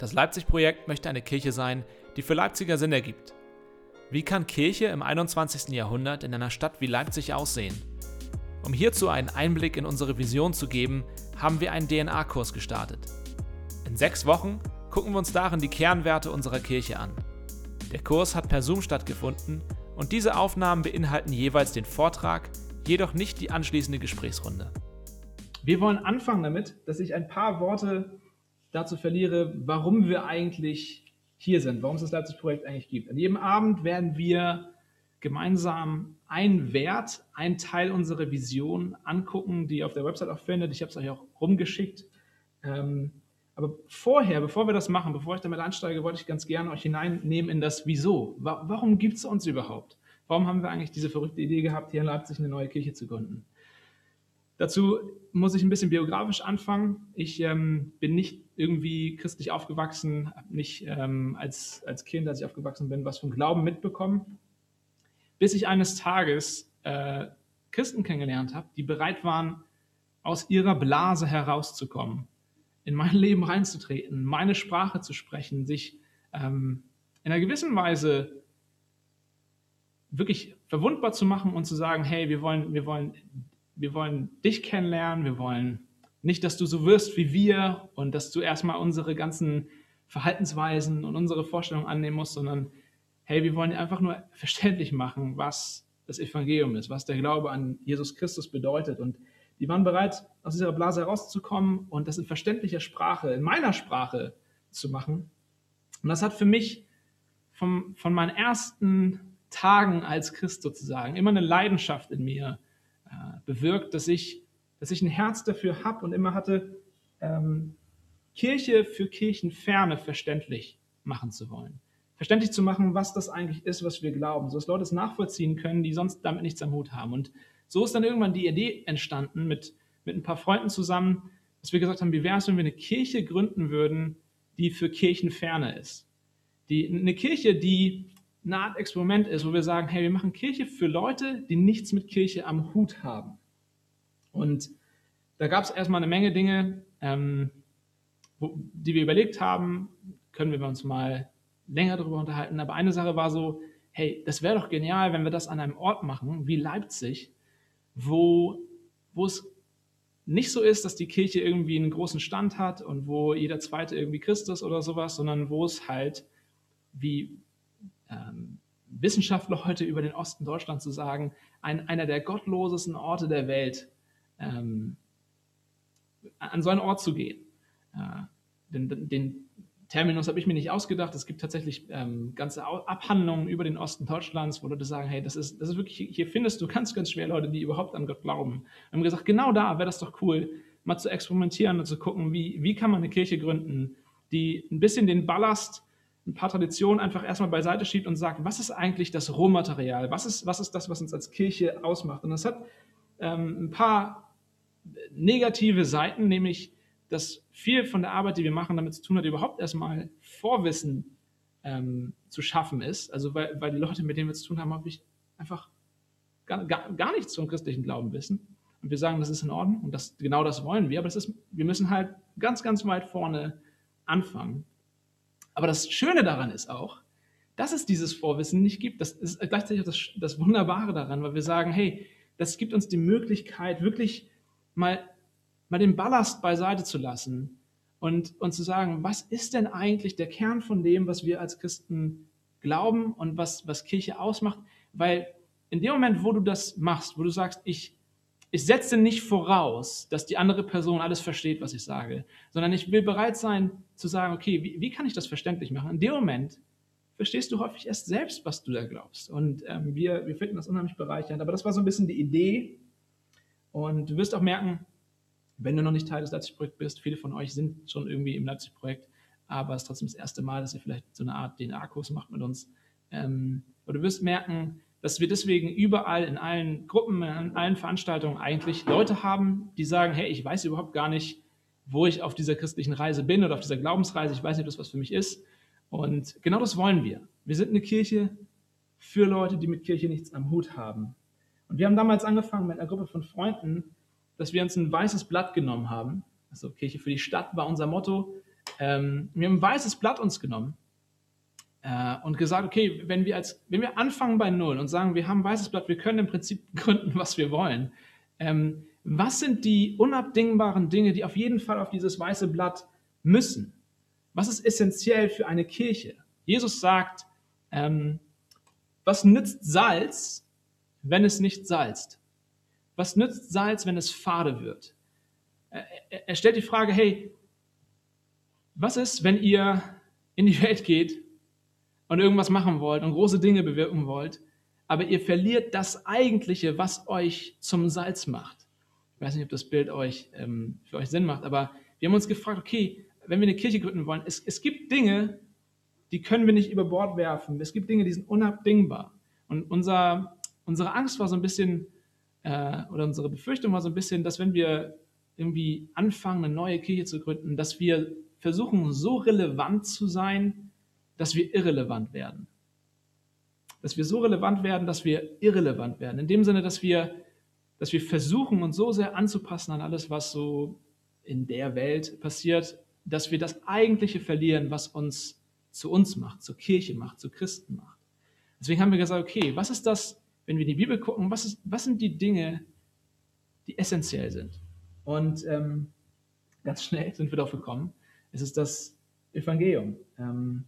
Das Leipzig-Projekt möchte eine Kirche sein, die für Leipziger Sinn ergibt. Wie kann Kirche im 21. Jahrhundert in einer Stadt wie Leipzig aussehen? Um hierzu einen Einblick in unsere Vision zu geben, haben wir einen DNA-Kurs gestartet. In sechs Wochen gucken wir uns darin die Kernwerte unserer Kirche an. Der Kurs hat per Zoom stattgefunden und diese Aufnahmen beinhalten jeweils den Vortrag, jedoch nicht die anschließende Gesprächsrunde. Wir wollen anfangen damit, dass ich ein paar Worte dazu verliere, warum wir eigentlich hier sind, warum es das Leipzig-Projekt eigentlich gibt. An jedem Abend werden wir gemeinsam einen Wert, einen Teil unserer Vision angucken, die ihr auf der Website auch findet. Ich habe es euch auch rumgeschickt. Ähm, aber vorher, bevor wir das machen, bevor ich damit einsteige, wollte ich ganz gerne euch hineinnehmen in das Wieso. Warum gibt es uns überhaupt? Warum haben wir eigentlich diese verrückte Idee gehabt, hier in Leipzig eine neue Kirche zu gründen? Dazu muss ich ein bisschen biografisch anfangen. Ich ähm, bin nicht irgendwie christlich aufgewachsen, habe nicht ähm, als, als Kind, als ich aufgewachsen bin, was vom Glauben mitbekommen, bis ich eines Tages äh, Christen kennengelernt habe, die bereit waren, aus ihrer Blase herauszukommen, in mein Leben reinzutreten, meine Sprache zu sprechen, sich ähm, in einer gewissen Weise wirklich verwundbar zu machen und zu sagen, hey, wir wollen, wir wollen wir wollen dich kennenlernen, wir wollen nicht, dass du so wirst wie wir und dass du erstmal unsere ganzen Verhaltensweisen und unsere Vorstellungen annehmen musst, sondern hey, wir wollen dir einfach nur verständlich machen, was das Evangelium ist, was der Glaube an Jesus Christus bedeutet. Und die waren bereit, aus dieser Blase herauszukommen und das in verständlicher Sprache, in meiner Sprache zu machen. Und das hat für mich vom, von meinen ersten Tagen als Christ sozusagen immer eine Leidenschaft in mir bewirkt, dass ich, dass ich ein Herz dafür habe und immer hatte, ähm, Kirche für Kirchenferne verständlich machen zu wollen. Verständlich zu machen, was das eigentlich ist, was wir glauben, sodass Leute es nachvollziehen können, die sonst damit nichts am Hut haben. Und so ist dann irgendwann die Idee entstanden mit, mit ein paar Freunden zusammen, dass wir gesagt haben, wie wäre es, wenn wir eine Kirche gründen würden, die für Kirchenferne ist. Die, eine Kirche, die eine Art Experiment ist, wo wir sagen, hey, wir machen Kirche für Leute, die nichts mit Kirche am Hut haben. Und da gab es erstmal eine Menge Dinge, ähm, wo, die wir überlegt haben, können wir uns mal länger darüber unterhalten. Aber eine Sache war so, hey, das wäre doch genial, wenn wir das an einem Ort machen, wie Leipzig, wo, wo es nicht so ist, dass die Kirche irgendwie einen großen Stand hat und wo jeder Zweite irgendwie Christus oder sowas, sondern wo es halt wie ähm, Wissenschaftler heute über den Osten Deutschlands zu sagen, ein, einer der gottlosesten Orte der Welt, ähm, an so einen Ort zu gehen. Äh, den, den, Terminus habe ich mir nicht ausgedacht. Es gibt tatsächlich ähm, ganze Abhandlungen über den Osten Deutschlands, wo Leute sagen, hey, das ist, das ist wirklich, hier findest du ganz, ganz schwer Leute, die überhaupt an Gott glauben. Wir haben gesagt, genau da wäre das doch cool, mal zu experimentieren und zu gucken, wie, wie kann man eine Kirche gründen, die ein bisschen den Ballast ein paar Traditionen einfach erstmal beiseite schiebt und sagt, was ist eigentlich das Rohmaterial? Was ist, was ist das, was uns als Kirche ausmacht? Und das hat ähm, ein paar negative Seiten, nämlich, dass viel von der Arbeit, die wir machen, damit zu tun hat, überhaupt erstmal Vorwissen ähm, zu schaffen ist. Also, weil, weil die Leute, mit denen wir zu tun haben, häufig einfach gar, gar, gar nichts zum christlichen Glauben wissen. Und wir sagen, das ist in Ordnung und das, genau das wollen wir, aber das ist, wir müssen halt ganz, ganz weit vorne anfangen. Aber das Schöne daran ist auch, dass es dieses Vorwissen nicht gibt. Das ist gleichzeitig auch das, das Wunderbare daran, weil wir sagen, hey, das gibt uns die Möglichkeit, wirklich mal, mal den Ballast beiseite zu lassen und, und zu sagen, was ist denn eigentlich der Kern von dem, was wir als Christen glauben und was, was Kirche ausmacht? Weil in dem Moment, wo du das machst, wo du sagst, ich, ich setze nicht voraus, dass die andere Person alles versteht, was ich sage, sondern ich will bereit sein zu sagen, okay, wie, wie kann ich das verständlich machen? In dem Moment verstehst du häufig erst selbst, was du da glaubst. Und ähm, wir, wir finden das unheimlich bereichernd. Aber das war so ein bisschen die Idee. Und du wirst auch merken, wenn du noch nicht Teil des Leipzig-Projekts bist, viele von euch sind schon irgendwie im Leipzig-Projekt, aber es ist trotzdem das erste Mal, dass ihr vielleicht so eine Art DNA-Kurs macht mit uns. Ähm, aber du wirst merken, dass wir deswegen überall in allen Gruppen, in allen Veranstaltungen eigentlich Leute haben, die sagen, hey, ich weiß überhaupt gar nicht, wo ich auf dieser christlichen Reise bin oder auf dieser Glaubensreise. Ich weiß nicht, ob das was für mich ist. Und genau das wollen wir. Wir sind eine Kirche für Leute, die mit Kirche nichts am Hut haben. Und wir haben damals angefangen mit einer Gruppe von Freunden, dass wir uns ein weißes Blatt genommen haben. Also Kirche für die Stadt war unser Motto. Ähm, wir haben ein weißes Blatt uns genommen äh, und gesagt, okay, wenn wir, als, wenn wir anfangen bei Null und sagen, wir haben weißes Blatt, wir können im Prinzip gründen, was wir wollen, ähm, was sind die unabdingbaren Dinge, die auf jeden Fall auf dieses weiße Blatt müssen? Was ist essentiell für eine Kirche? Jesus sagt, ähm, was nützt Salz, wenn es nicht salzt? Was nützt Salz, wenn es fade wird? Er, er stellt die Frage, hey, was ist, wenn ihr in die Welt geht und irgendwas machen wollt und große Dinge bewirken wollt, aber ihr verliert das Eigentliche, was euch zum Salz macht? Ich weiß nicht, ob das Bild euch ähm, für euch Sinn macht, aber wir haben uns gefragt, okay, wenn wir eine Kirche gründen wollen, es, es gibt Dinge, die können wir nicht über Bord werfen. Es gibt Dinge, die sind unabdingbar. Und unser, unsere Angst war so ein bisschen, äh, oder unsere Befürchtung war so ein bisschen, dass wenn wir irgendwie anfangen, eine neue Kirche zu gründen, dass wir versuchen, so relevant zu sein, dass wir irrelevant werden. Dass wir so relevant werden, dass wir irrelevant werden. In dem Sinne, dass wir, dass wir versuchen, uns so sehr anzupassen an alles, was so in der Welt passiert, dass wir das Eigentliche verlieren, was uns zu uns macht, zur Kirche macht, zu Christen macht. Deswegen haben wir gesagt, okay, was ist das, wenn wir in die Bibel gucken, was, ist, was sind die Dinge, die essentiell sind? Und ähm, ganz schnell sind wir darauf gekommen, es ist das Evangelium, ähm,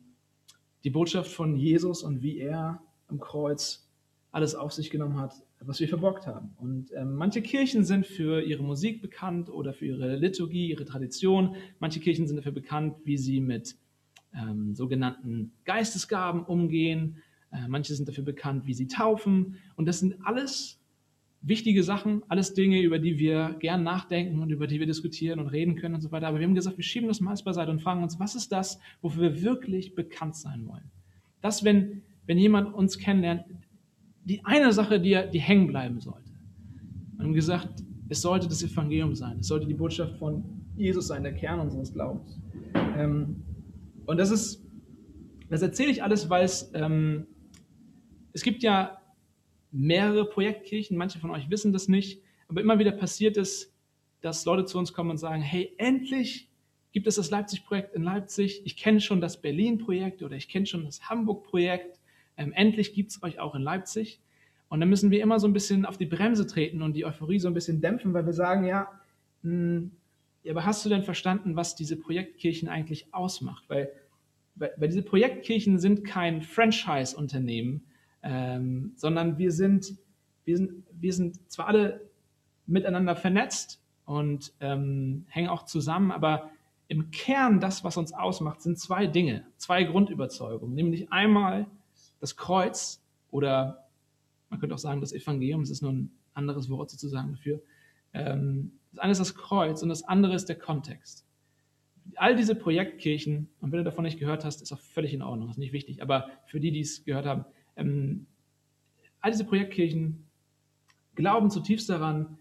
die Botschaft von Jesus und wie er am Kreuz alles auf sich genommen hat, was wir verbockt haben. Und ähm, manche Kirchen sind für ihre Musik bekannt oder für ihre Liturgie, ihre Tradition. Manche Kirchen sind dafür bekannt, wie sie mit ähm, sogenannten Geistesgaben umgehen. Äh, manche sind dafür bekannt, wie sie taufen. Und das sind alles wichtige Sachen, alles Dinge, über die wir gern nachdenken und über die wir diskutieren und reden können und so weiter. Aber wir haben gesagt, wir schieben das meist beiseite und fragen uns, was ist das, wofür wir wirklich bekannt sein wollen? Das, wenn, wenn jemand uns kennenlernt, die eine Sache, die, die hängen bleiben sollte. Wir haben gesagt, es sollte das Evangelium sein. Es sollte die Botschaft von Jesus sein, der Kern unseres Glaubens. Ähm, und das ist, das erzähle ich alles, weil es, ähm, es gibt ja mehrere Projektkirchen, manche von euch wissen das nicht, aber immer wieder passiert es, dass Leute zu uns kommen und sagen, hey, endlich gibt es das Leipzig-Projekt in Leipzig. Ich kenne schon das Berlin-Projekt oder ich kenne schon das Hamburg-Projekt. Ähm, endlich gibt es euch auch in Leipzig. Und dann müssen wir immer so ein bisschen auf die Bremse treten und die Euphorie so ein bisschen dämpfen, weil wir sagen, ja, mh, hm, aber hast du denn verstanden, was diese Projektkirchen eigentlich ausmacht? Weil, weil, weil diese Projektkirchen sind kein Franchise-Unternehmen, ähm, sondern wir sind, wir, sind, wir sind zwar alle miteinander vernetzt und ähm, hängen auch zusammen, aber im Kern das, was uns ausmacht, sind zwei Dinge, zwei Grundüberzeugungen, nämlich einmal das Kreuz oder man könnte auch sagen das Evangelium, es ist nur ein anderes Wort sozusagen dafür. Ähm, das eine ist das Kreuz und das andere ist der Kontext. All diese Projektkirchen, und wenn du davon nicht gehört hast, ist auch völlig in Ordnung, ist nicht wichtig, aber für die, die es gehört haben, ähm, all diese Projektkirchen glauben zutiefst daran,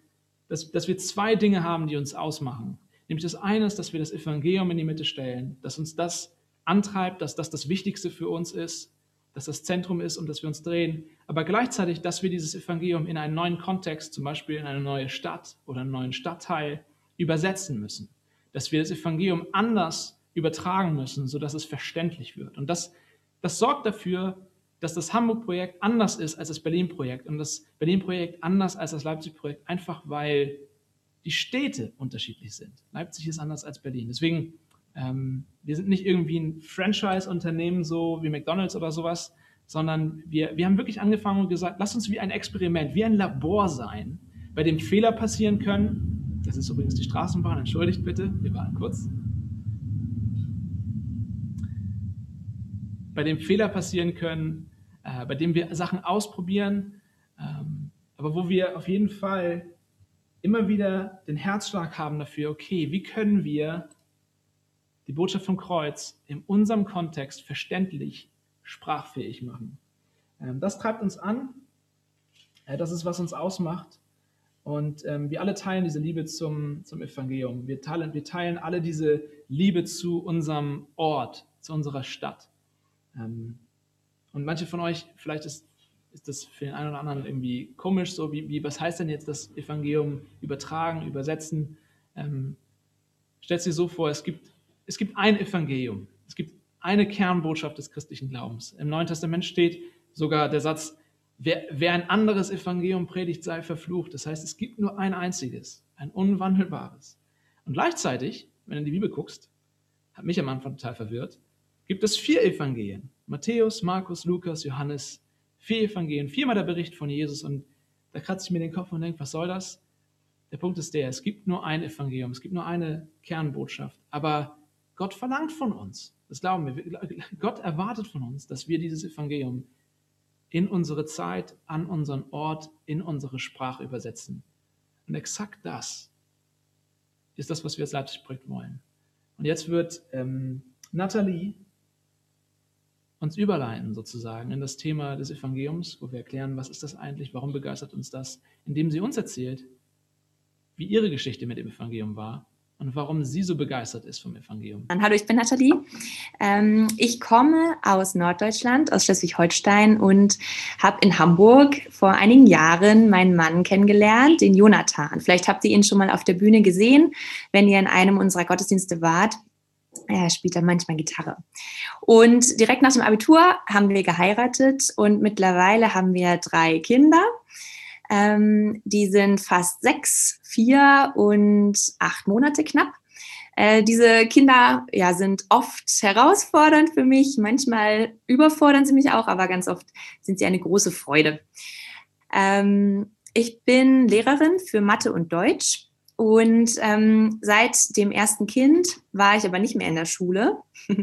dass, dass wir zwei Dinge haben, die uns ausmachen. Nämlich das eine ist, dass wir das Evangelium in die Mitte stellen, dass uns das antreibt, dass das das Wichtigste für uns ist dass das Zentrum ist, um das wir uns drehen, aber gleichzeitig, dass wir dieses Evangelium in einen neuen Kontext, zum Beispiel in eine neue Stadt oder einen neuen Stadtteil, übersetzen müssen. Dass wir das Evangelium anders übertragen müssen, sodass es verständlich wird. Und das, das sorgt dafür, dass das Hamburg-Projekt anders ist als das Berlin-Projekt und das Berlin-Projekt anders als das Leipzig-Projekt, einfach weil die Städte unterschiedlich sind. Leipzig ist anders als Berlin. Deswegen ähm, wir sind nicht irgendwie ein Franchise-Unternehmen, so wie McDonalds oder sowas, sondern wir, wir haben wirklich angefangen und gesagt, lass uns wie ein Experiment, wie ein Labor sein, bei dem Fehler passieren können. Das ist übrigens die Straßenbahn, entschuldigt bitte, wir waren kurz. Bei dem Fehler passieren können, äh, bei dem wir Sachen ausprobieren, ähm, aber wo wir auf jeden Fall immer wieder den Herzschlag haben dafür, okay, wie können wir die Botschaft vom Kreuz in unserem Kontext verständlich, sprachfähig machen. Ähm, das treibt uns an. Äh, das ist, was uns ausmacht. Und ähm, wir alle teilen diese Liebe zum, zum Evangelium. Wir teilen, wir teilen alle diese Liebe zu unserem Ort, zu unserer Stadt. Ähm, und manche von euch, vielleicht ist, ist das für den einen oder anderen irgendwie komisch, so wie, wie was heißt denn jetzt das Evangelium übertragen, übersetzen? Ähm, stellt dir so vor, es gibt es gibt ein Evangelium. Es gibt eine Kernbotschaft des christlichen Glaubens. Im Neuen Testament steht sogar der Satz, wer, wer ein anderes Evangelium predigt, sei verflucht. Das heißt, es gibt nur ein einziges, ein unwandelbares. Und gleichzeitig, wenn du in die Bibel guckst, hat mich am Anfang total verwirrt, gibt es vier Evangelien. Matthäus, Markus, Lukas, Johannes. Vier Evangelien, viermal der Bericht von Jesus. Und da kratze ich mir den Kopf und denke, was soll das? Der Punkt ist der, es gibt nur ein Evangelium, es gibt nur eine Kernbotschaft. Aber Gott verlangt von uns, das glauben wir, Gott erwartet von uns, dass wir dieses Evangelium in unsere Zeit, an unseren Ort, in unsere Sprache übersetzen. Und exakt das ist das, was wir als Leipzig-Projekt wollen. Und jetzt wird ähm, Nathalie uns überleiten sozusagen in das Thema des Evangeliums, wo wir erklären, was ist das eigentlich, warum begeistert uns das, indem sie uns erzählt, wie ihre Geschichte mit dem Evangelium war und warum sie so begeistert ist vom Evangelium. Hallo, ich bin Nathalie. Ähm, ich komme aus Norddeutschland, aus Schleswig-Holstein und habe in Hamburg vor einigen Jahren meinen Mann kennengelernt, den Jonathan. Vielleicht habt ihr ihn schon mal auf der Bühne gesehen, wenn ihr in einem unserer Gottesdienste wart. Er spielt dann manchmal Gitarre. Und direkt nach dem Abitur haben wir geheiratet und mittlerweile haben wir drei Kinder. Ähm, die sind fast sechs, vier und acht Monate knapp. Äh, diese Kinder ja, sind oft herausfordernd für mich, manchmal überfordern sie mich auch, aber ganz oft sind sie eine große Freude. Ähm, ich bin Lehrerin für Mathe und Deutsch und ähm, seit dem ersten Kind war ich aber nicht mehr in der Schule.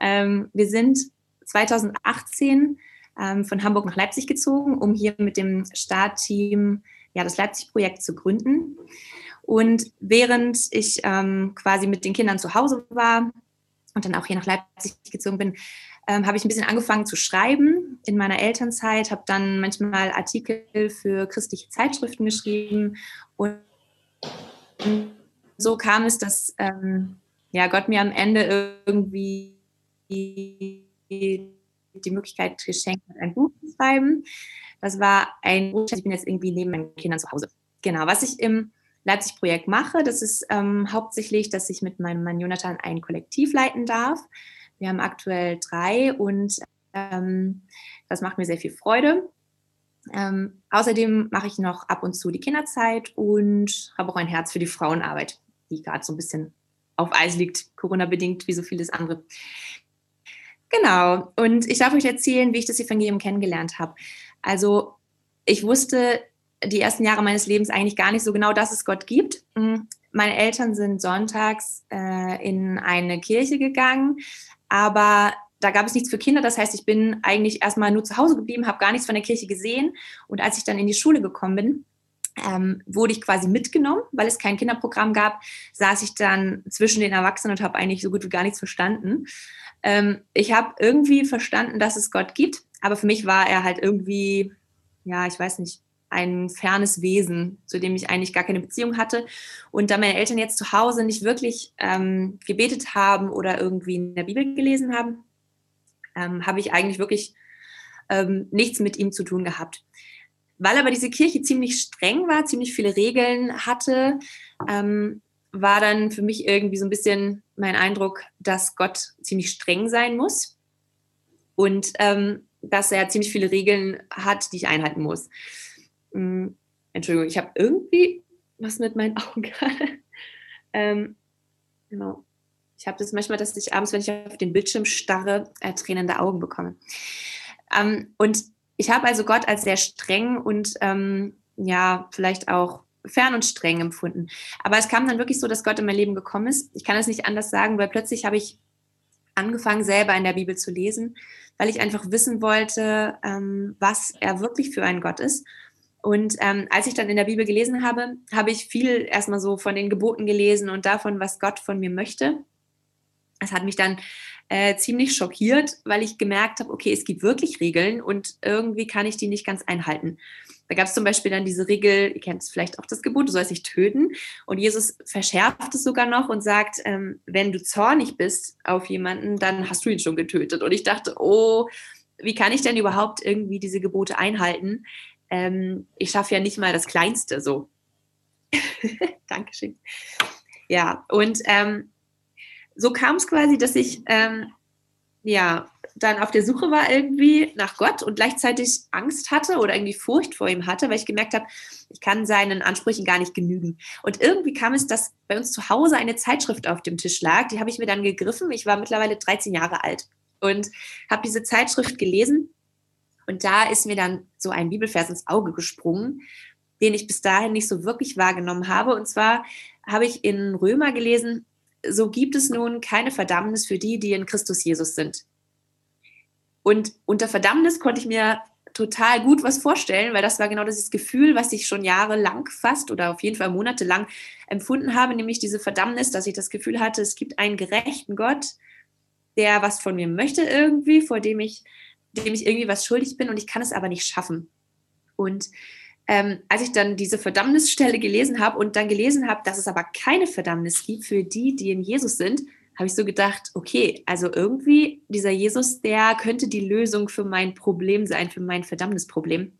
ähm, wir sind 2018 ähm, von Hamburg nach Leipzig gezogen, um hier mit dem Startteam ja, das Leipzig-Projekt zu gründen. Und während ich ähm, quasi mit den Kindern zu Hause war und dann auch hier nach Leipzig gezogen bin, ähm, habe ich ein bisschen angefangen zu schreiben in meiner Elternzeit, habe dann manchmal Artikel für christliche Zeitschriften geschrieben und so kam es, dass ähm, ja, Gott mir am Ende irgendwie die Möglichkeit geschenkt hat, ein Buch zu schreiben. Das war ein ich bin jetzt irgendwie neben meinen Kindern zu Hause. Genau, was ich im Leipzig-Projekt mache, das ist ähm, hauptsächlich, dass ich mit meinem Mann Jonathan ein Kollektiv leiten darf. Wir haben aktuell drei und ähm, das macht mir sehr viel Freude. Ähm, außerdem mache ich noch ab und zu die Kinderzeit und habe auch ein Herz für die Frauenarbeit, die gerade so ein bisschen auf Eis liegt, Corona-bedingt, wie so vieles andere. Genau. Und ich darf euch erzählen, wie ich das Evangelium kennengelernt habe. Also ich wusste die ersten Jahre meines Lebens eigentlich gar nicht so genau, dass es Gott gibt. Hm, meine Eltern sind sonntags äh, in eine Kirche gegangen, aber da gab es nichts für Kinder. Das heißt, ich bin eigentlich erstmal nur zu Hause geblieben, habe gar nichts von der Kirche gesehen. Und als ich dann in die Schule gekommen bin, ähm, wurde ich quasi mitgenommen, weil es kein Kinderprogramm gab, saß ich dann zwischen den Erwachsenen und habe eigentlich so gut wie gar nichts verstanden. Ähm, ich habe irgendwie verstanden, dass es Gott gibt, aber für mich war er halt irgendwie, ja, ich weiß nicht, ein fernes Wesen, zu dem ich eigentlich gar keine Beziehung hatte. Und da meine Eltern jetzt zu Hause nicht wirklich ähm, gebetet haben oder irgendwie in der Bibel gelesen haben, ähm, habe ich eigentlich wirklich ähm, nichts mit ihm zu tun gehabt. Weil aber diese Kirche ziemlich streng war, ziemlich viele Regeln hatte, ähm, war dann für mich irgendwie so ein bisschen mein Eindruck, dass Gott ziemlich streng sein muss und ähm, dass er ziemlich viele Regeln hat, die ich einhalten muss. Ähm, Entschuldigung, ich habe irgendwie was mit meinen Augen gerade. ähm, genau. Ich habe das manchmal, dass ich abends, wenn ich auf den Bildschirm starre, äh, tränende Augen bekomme. Ähm, und ich habe also Gott als sehr streng und ähm, ja, vielleicht auch fern und streng empfunden. Aber es kam dann wirklich so, dass Gott in mein Leben gekommen ist. Ich kann es nicht anders sagen, weil plötzlich habe ich angefangen, selber in der Bibel zu lesen, weil ich einfach wissen wollte, ähm, was er wirklich für ein Gott ist. Und ähm, als ich dann in der Bibel gelesen habe, habe ich viel erstmal so von den Geboten gelesen und davon, was Gott von mir möchte. Es hat mich dann äh, ziemlich schockiert, weil ich gemerkt habe, okay, es gibt wirklich Regeln und irgendwie kann ich die nicht ganz einhalten. Da gab es zum Beispiel dann diese Regel, ihr kennt es vielleicht auch das Gebot, du sollst nicht töten. Und Jesus verschärft es sogar noch und sagt, ähm, wenn du zornig bist auf jemanden, dann hast du ihn schon getötet. Und ich dachte, oh, wie kann ich denn überhaupt irgendwie diese Gebote einhalten? Ähm, ich schaffe ja nicht mal das Kleinste so. Dankeschön. Ja, und ähm, so kam es quasi, dass ich ähm, ja dann auf der Suche war irgendwie nach Gott und gleichzeitig Angst hatte oder irgendwie Furcht vor ihm hatte, weil ich gemerkt habe, ich kann seinen Ansprüchen gar nicht genügen. Und irgendwie kam es, dass bei uns zu Hause eine Zeitschrift auf dem Tisch lag. Die habe ich mir dann gegriffen. Ich war mittlerweile 13 Jahre alt und habe diese Zeitschrift gelesen. Und da ist mir dann so ein Bibelvers ins Auge gesprungen, den ich bis dahin nicht so wirklich wahrgenommen habe. Und zwar habe ich in Römer gelesen, so gibt es nun keine Verdammnis für die, die in Christus Jesus sind. Und unter Verdammnis konnte ich mir total gut was vorstellen, weil das war genau dieses Gefühl, was ich schon jahrelang fast oder auf jeden Fall monatelang empfunden habe, nämlich diese Verdammnis, dass ich das Gefühl hatte, es gibt einen gerechten Gott, der was von mir möchte irgendwie, vor dem ich, dem ich irgendwie was schuldig bin und ich kann es aber nicht schaffen. Und ähm, als ich dann diese Verdammnisstelle gelesen habe und dann gelesen habe, dass es aber keine Verdammnis gibt für die, die in Jesus sind, habe ich so gedacht, okay, also irgendwie dieser Jesus, der könnte die Lösung für mein Problem sein, für mein Verdammnisproblem.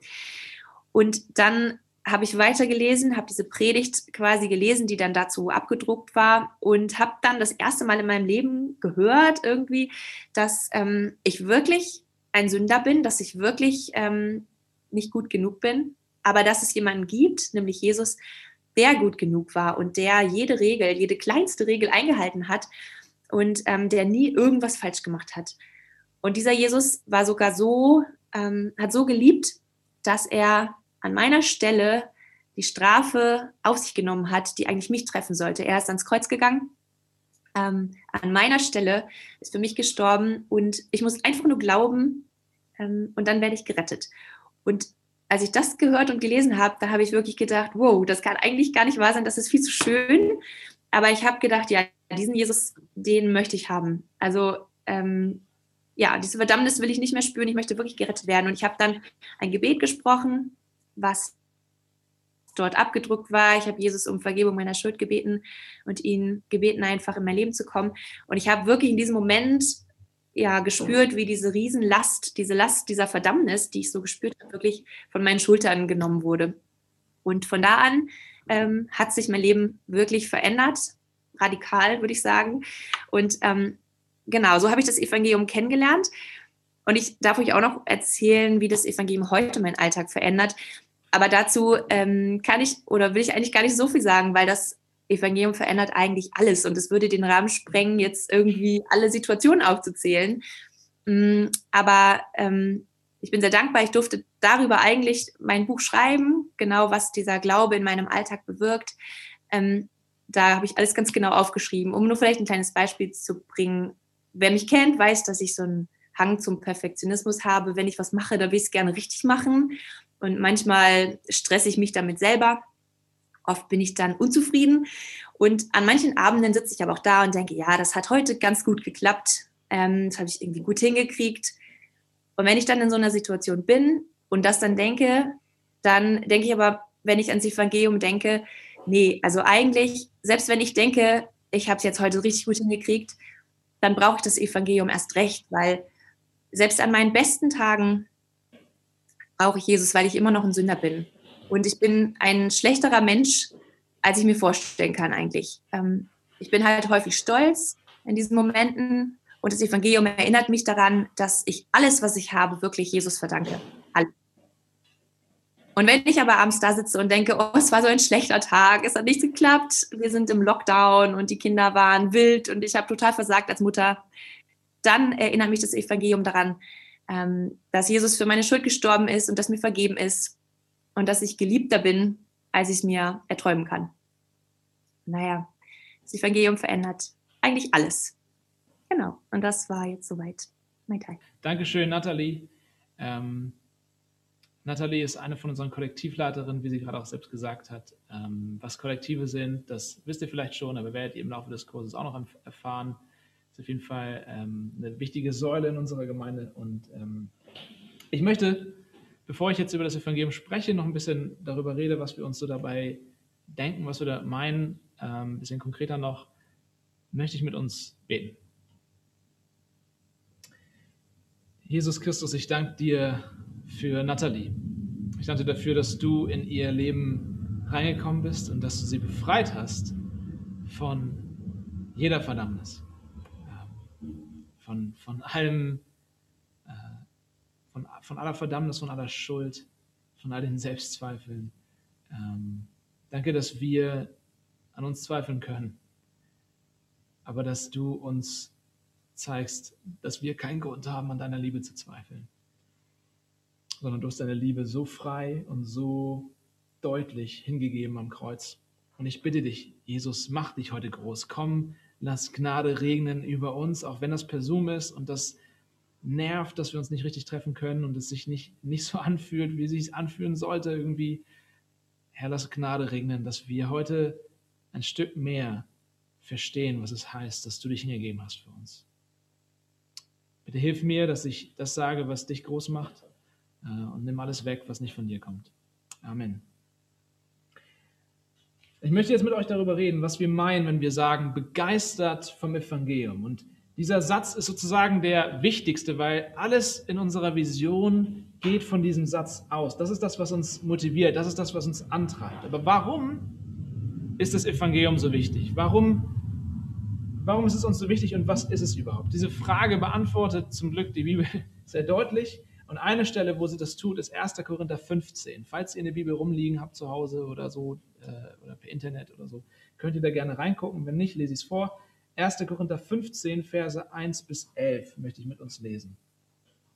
Und dann habe ich weitergelesen, habe diese Predigt quasi gelesen, die dann dazu abgedruckt war und habe dann das erste Mal in meinem Leben gehört irgendwie, dass ähm, ich wirklich ein Sünder bin, dass ich wirklich ähm, nicht gut genug bin, aber dass es jemanden gibt, nämlich Jesus, der gut genug war und der jede Regel, jede kleinste Regel eingehalten hat und ähm, der nie irgendwas falsch gemacht hat. Und dieser Jesus war sogar so, ähm, hat so geliebt, dass er an meiner Stelle die Strafe auf sich genommen hat, die eigentlich mich treffen sollte. Er ist ans Kreuz gegangen. Ähm, an meiner Stelle ist für mich gestorben und ich muss einfach nur glauben ähm, und dann werde ich gerettet. Und als ich das gehört und gelesen habe, da habe ich wirklich gedacht, wow, das kann eigentlich gar nicht wahr sein, das ist viel zu schön. Aber ich habe gedacht, ja, diesen Jesus, den möchte ich haben. Also ähm, ja, diese Verdammnis will ich nicht mehr spüren, ich möchte wirklich gerettet werden. Und ich habe dann ein Gebet gesprochen, was dort abgedruckt war. Ich habe Jesus um Vergebung meiner Schuld gebeten und ihn gebeten, einfach in mein Leben zu kommen. Und ich habe wirklich in diesem Moment ja gespürt, wie diese Riesenlast, diese Last dieser Verdammnis, die ich so gespürt habe, wirklich von meinen Schultern genommen wurde. Und von da an ähm, hat sich mein Leben wirklich verändert, radikal, würde ich sagen. Und ähm, genau, so habe ich das Evangelium kennengelernt. Und ich darf euch auch noch erzählen, wie das Evangelium heute meinen Alltag verändert. Aber dazu ähm, kann ich oder will ich eigentlich gar nicht so viel sagen, weil das Evangelium verändert eigentlich alles und es würde den Rahmen sprengen, jetzt irgendwie alle Situationen aufzuzählen. Mm, aber ähm, ich bin sehr dankbar, ich durfte darüber eigentlich mein Buch schreiben, genau was dieser Glaube in meinem Alltag bewirkt. Ähm, da habe ich alles ganz genau aufgeschrieben, um nur vielleicht ein kleines Beispiel zu bringen. Wer mich kennt, weiß, dass ich so einen Hang zum Perfektionismus habe. Wenn ich was mache, dann will ich es gerne richtig machen. Und manchmal stresse ich mich damit selber. Oft bin ich dann unzufrieden und an manchen Abenden sitze ich aber auch da und denke, ja, das hat heute ganz gut geklappt, ähm, das habe ich irgendwie gut hingekriegt. Und wenn ich dann in so einer Situation bin und das dann denke, dann denke ich aber, wenn ich ans Evangelium denke, nee, also eigentlich, selbst wenn ich denke, ich habe es jetzt heute richtig gut hingekriegt, dann brauche ich das Evangelium erst recht, weil selbst an meinen besten Tagen brauche ich Jesus, weil ich immer noch ein Sünder bin. Und ich bin ein schlechterer Mensch, als ich mir vorstellen kann eigentlich. Ähm, ich bin halt häufig stolz in diesen Momenten und das Evangelium erinnert mich daran, dass ich alles, was ich habe, wirklich Jesus verdanke. Und wenn ich aber abends da sitze und denke, oh, es war so ein schlechter Tag, es hat nicht geklappt, wir sind im Lockdown und die Kinder waren wild und ich habe total versagt als Mutter, dann erinnert mich das Evangelium daran, ähm, dass Jesus für meine Schuld gestorben ist und dass mir vergeben ist und dass ich geliebter bin, als ich es mir erträumen kann. Naja, das Evangelium verändert eigentlich alles. Genau, und das war jetzt soweit mein Teil. Dankeschön, Nathalie. Ähm, Nathalie ist eine von unseren Kollektivleiterinnen, wie sie gerade auch selbst gesagt hat. Ähm, was Kollektive sind, das wisst ihr vielleicht schon, aber werdet ihr im Laufe des Kurses auch noch erfahren. Ist auf jeden Fall ähm, eine wichtige Säule in unserer Gemeinde. Und ähm, ich möchte bevor ich jetzt über das Evangelium spreche, noch ein bisschen darüber rede, was wir uns so dabei denken, was wir da meinen, ähm, ein bisschen konkreter noch, möchte ich mit uns beten. Jesus Christus, ich danke dir für Nathalie. Ich danke dir dafür, dass du in ihr Leben reingekommen bist und dass du sie befreit hast von jeder Verdammnis. von, von allem, von, von aller Verdammnis, von aller Schuld, von all den Selbstzweifeln. Ähm, danke, dass wir an uns zweifeln können, aber dass du uns zeigst, dass wir keinen Grund haben, an deiner Liebe zu zweifeln, sondern du hast deine Liebe so frei und so deutlich hingegeben am Kreuz. Und ich bitte dich, Jesus, mach dich heute groß. Komm, lass Gnade regnen über uns, auch wenn das per Zoom ist und das nervt, dass wir uns nicht richtig treffen können und es sich nicht, nicht so anfühlt, wie es sich anfühlen sollte irgendwie. Herr, lass Gnade regnen, dass wir heute ein Stück mehr verstehen, was es heißt, dass du dich hingegeben hast für uns. Bitte hilf mir, dass ich das sage, was dich groß macht äh, und nimm alles weg, was nicht von dir kommt. Amen. Ich möchte jetzt mit euch darüber reden, was wir meinen, wenn wir sagen, begeistert vom Evangelium. Und dieser Satz ist sozusagen der wichtigste, weil alles in unserer Vision geht von diesem Satz aus. Das ist das, was uns motiviert, das ist das, was uns antreibt. Aber warum ist das Evangelium so wichtig? Warum, warum ist es uns so wichtig und was ist es überhaupt? Diese Frage beantwortet zum Glück die Bibel sehr deutlich. Und eine Stelle, wo sie das tut, ist 1. Korinther 15. Falls ihr in der Bibel rumliegen habt zu Hause oder so, äh, oder per Internet oder so, könnt ihr da gerne reingucken. Wenn nicht, lese ich es vor. 1. Korinther 15, Verse 1 bis 11 möchte ich mit uns lesen.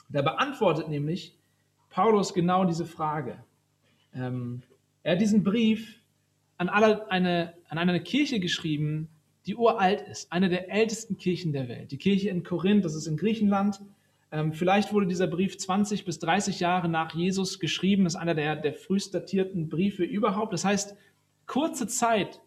Da beantwortet nämlich Paulus genau diese Frage. Ähm, er hat diesen Brief an, alle, eine, an eine Kirche geschrieben, die uralt ist, eine der ältesten Kirchen der Welt. Die Kirche in Korinth, das ist in Griechenland, ähm, vielleicht wurde dieser Brief 20 bis 30 Jahre nach Jesus geschrieben. Das ist einer der, der frühest datierten Briefe überhaupt. Das heißt, kurze Zeit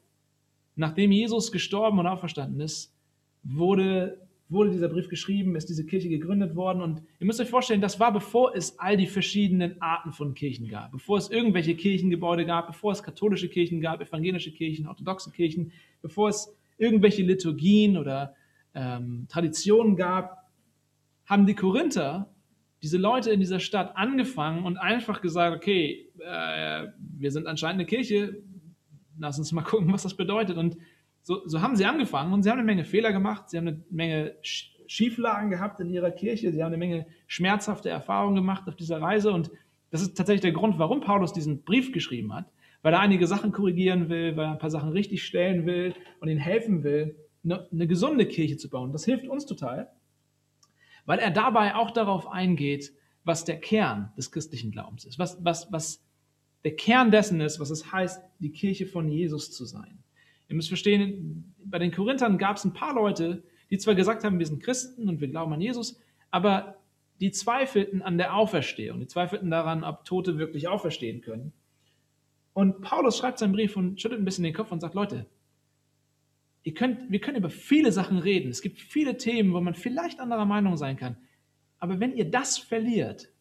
nachdem Jesus gestorben und auferstanden ist, wurde, wurde dieser Brief geschrieben, ist diese Kirche gegründet worden. Und ihr müsst euch vorstellen, das war bevor es all die verschiedenen Arten von Kirchen gab, bevor es irgendwelche Kirchengebäude gab, bevor es katholische Kirchen gab, evangelische Kirchen, orthodoxe Kirchen, bevor es irgendwelche Liturgien oder ähm, Traditionen gab, haben die Korinther, diese Leute in dieser Stadt, angefangen und einfach gesagt, okay, äh, wir sind anscheinend eine Kirche, lass uns mal gucken, was das bedeutet. Und so, so, haben sie angefangen und sie haben eine Menge Fehler gemacht, sie haben eine Menge Schieflagen gehabt in ihrer Kirche, sie haben eine Menge schmerzhafte Erfahrungen gemacht auf dieser Reise. Und das ist tatsächlich der Grund, warum Paulus diesen Brief geschrieben hat, weil er einige Sachen korrigieren will, weil er ein paar Sachen richtig stellen will und ihnen helfen will, eine, eine gesunde Kirche zu bauen. Das hilft uns total weil er dabei auch darauf eingeht, was der Kern des christlichen Glaubens ist, was, was, was der Kern dessen ist, was es heißt, die Kirche von Jesus zu sein. Ihr müsst verstehen, bei den Korinthern gab es ein paar Leute, die zwar gesagt haben, wir sind Christen und wir glauben an Jesus, aber die zweifelten an der Auferstehung, die zweifelten daran, ob Tote wirklich auferstehen können. Und Paulus schreibt seinen Brief und schüttelt ein bisschen den Kopf und sagt, Leute, Ihr könnt, wir können über viele Sachen reden. Es gibt viele Themen, wo man vielleicht anderer Meinung sein kann. Aber wenn ihr das verliert,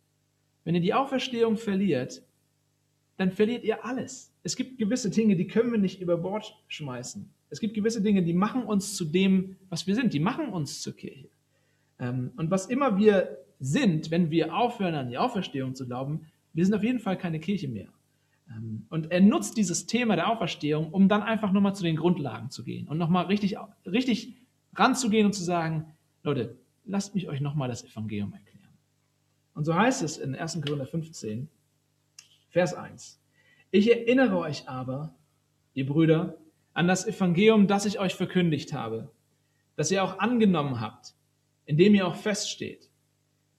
wenn ihr die Auferstehung verliert, dann verliert ihr alles. Es gibt gewisse Dinge, die können wir nicht über Bord schmeißen. Es gibt gewisse Dinge, die machen uns zu dem, was wir sind. Die machen uns zur Kirche. Ähm, und was immer wir sind, wenn wir aufhören, an die Auferstehung zu glauben, wir sind auf jeden Fall keine Kirche mehr. Ähm, und er nutzt dieses Thema der Auferstehung, um dann einfach nochmal zu den Grundlagen zu gehen und nochmal richtig, richtig ranzugehen und zu sagen, Leute, lasst mich euch nochmal das Evangelium erklären. Und so heißt es in 1. Korinther 15, Vers 1. Ich erinnere euch aber, ihr Brüder, an das Evangelium, das ich euch verkündigt habe, das ihr auch angenommen habt, in dem ihr auch feststeht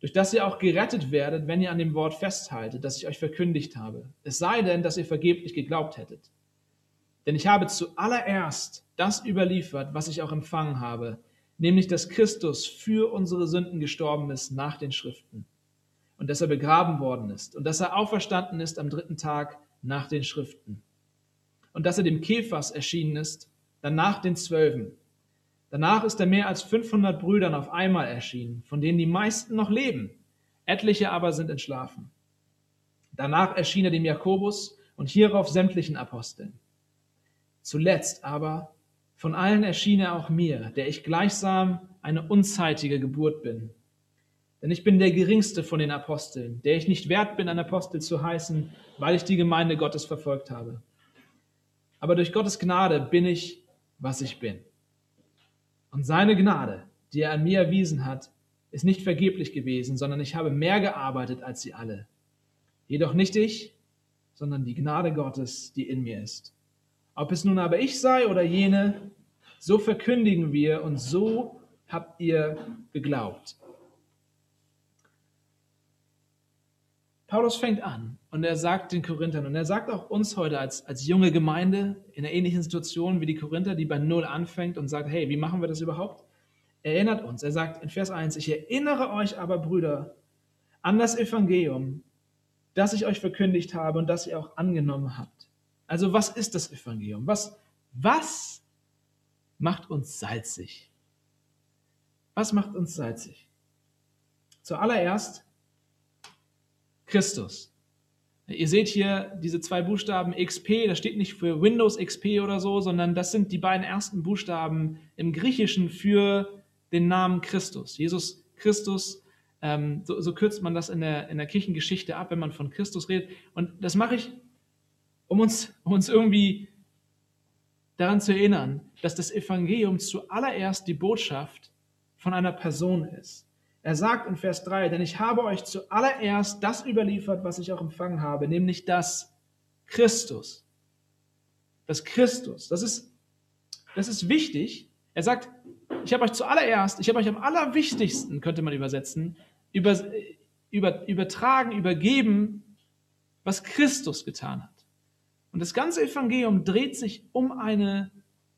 durch das ihr auch gerettet werdet, wenn ihr an dem Wort festhaltet, das ich euch verkündigt habe. Es sei denn, dass ihr vergeblich geglaubt hättet. Denn ich habe zuallererst das überliefert, was ich auch empfangen habe, nämlich dass Christus für unsere Sünden gestorben ist nach den Schriften und dass er begraben worden ist und dass er auferstanden ist am dritten Tag nach den Schriften und dass er dem Kephas erschienen ist, danach den Zwölfen. Danach ist er mehr als 500 Brüdern auf einmal erschienen, von denen die meisten noch leben, etliche aber sind entschlafen. Danach erschien er dem Jakobus und hierauf sämtlichen Aposteln. Zuletzt aber von allen erschien er auch mir, der ich gleichsam eine unzeitige Geburt bin. Denn ich bin der geringste von den Aposteln, der ich nicht wert bin, ein Apostel zu heißen, weil ich die Gemeinde Gottes verfolgt habe. Aber durch Gottes Gnade bin ich, was ich bin. Und seine Gnade, die er an mir erwiesen hat, ist nicht vergeblich gewesen, sondern ich habe mehr gearbeitet als sie alle. Jedoch nicht ich, sondern die Gnade Gottes, die in mir ist. Ob es nun aber ich sei oder jene, so verkündigen wir und so habt ihr geglaubt. Paulus fängt an und er sagt den Korinthern und er sagt auch uns heute als, als junge Gemeinde in einer ähnlichen Situation wie die Korinther, die bei Null anfängt und sagt, hey, wie machen wir das überhaupt? Er erinnert uns, er sagt in Vers 1, ich erinnere euch aber, Brüder, an das Evangelium, das ich euch verkündigt habe und das ihr auch angenommen habt. Also was ist das Evangelium? Was, was macht uns salzig? Was macht uns salzig? Zuallererst Christus. Ihr seht hier diese zwei Buchstaben XP, das steht nicht für Windows XP oder so, sondern das sind die beiden ersten Buchstaben im Griechischen für den Namen Christus. Jesus Christus, ähm, so, so, kürzt man das in der, in der Kirchengeschichte ab, wenn man von Christus redet. Und das mache ich, um uns, um uns irgendwie daran zu erinnern, dass das Evangelium zuallererst die Botschaft von einer Person ist. Er sagt in Vers 3, denn ich habe euch zuallererst das überliefert, was ich auch empfangen habe, nämlich das Christus. Das Christus. Das ist, das ist wichtig. Er sagt, ich habe euch zuallererst, ich habe euch am allerwichtigsten, könnte man übersetzen, über, über, übertragen, übergeben, was Christus getan hat. Und das ganze Evangelium dreht sich um eine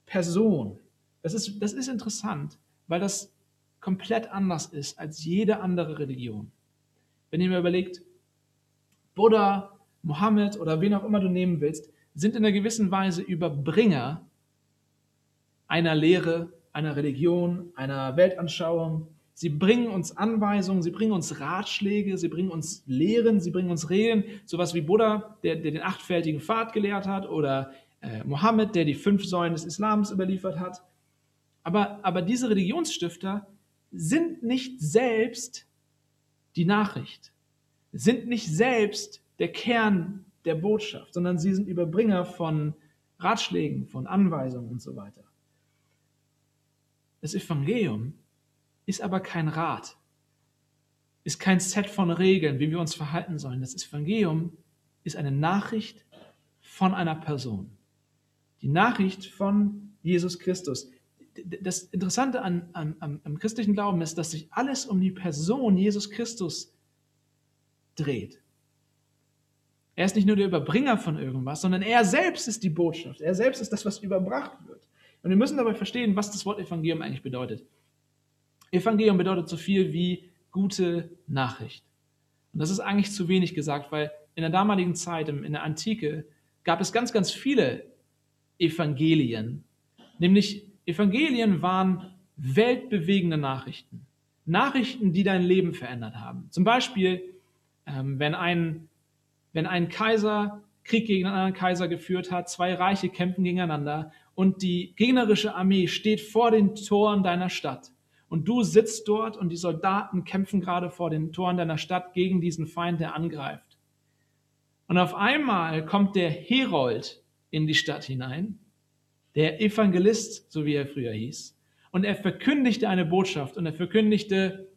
Person. Das ist, das ist interessant, weil das komplett anders ist als jede andere Religion. Wenn ihr mir überlegt, Buddha, Mohammed oder wen auch immer du nehmen willst, sind in einer gewissen Weise Überbringer einer Lehre, einer Religion, einer Weltanschauung. Sie bringen uns Anweisungen, sie bringen uns Ratschläge, sie bringen uns Lehren, sie bringen uns Regeln, sowas wie Buddha, der, der den achtfältigen Pfad gelehrt hat, oder äh, Mohammed, der die fünf Säulen des Islams überliefert hat. Aber, aber diese Religionsstifter sind nicht selbst die Nachricht, sind nicht selbst der Kern der Botschaft, sondern sie sind Überbringer von Ratschlägen, von Anweisungen und so weiter. Das Evangelium ist aber kein Rat, ist kein Set von Regeln, wie wir uns verhalten sollen. Das Evangelium ist eine Nachricht von einer Person. Die Nachricht von Jesus Christus das Interessante an, an, am christlichen Glauben ist, dass sich alles um die Person Jesus Christus dreht. Er ist nicht nur der Überbringer von irgendwas, sondern er selbst ist die Botschaft. Er selbst ist das, was überbracht wird. Und wir müssen dabei verstehen, was das Wort Evangelium eigentlich bedeutet. Evangelium bedeutet so viel wie gute Nachricht. Und das ist eigentlich zu wenig gesagt, weil in der damaligen Zeit, in der Antike, gab es ganz, ganz viele Evangelien, nämlich Evangelien waren weltbewegende Nachrichten. Nachrichten, die dein Leben verändert haben. Zum Beispiel, ähm, wenn, ein, wenn ein Kaiser Krieg gegen einen anderen Kaiser geführt hat, zwei Reiche kämpfen gegeneinander und die gegnerische Armee steht vor den Toren deiner Stadt. Und du sitzt dort und die Soldaten kämpfen gerade vor den Toren deiner Stadt gegen diesen Feind, der angreift. Und auf einmal kommt der Herold in die Stadt hinein der Evangelist, so wie er früher hieß, und er verkündigte eine Botschaft und er verkündigte,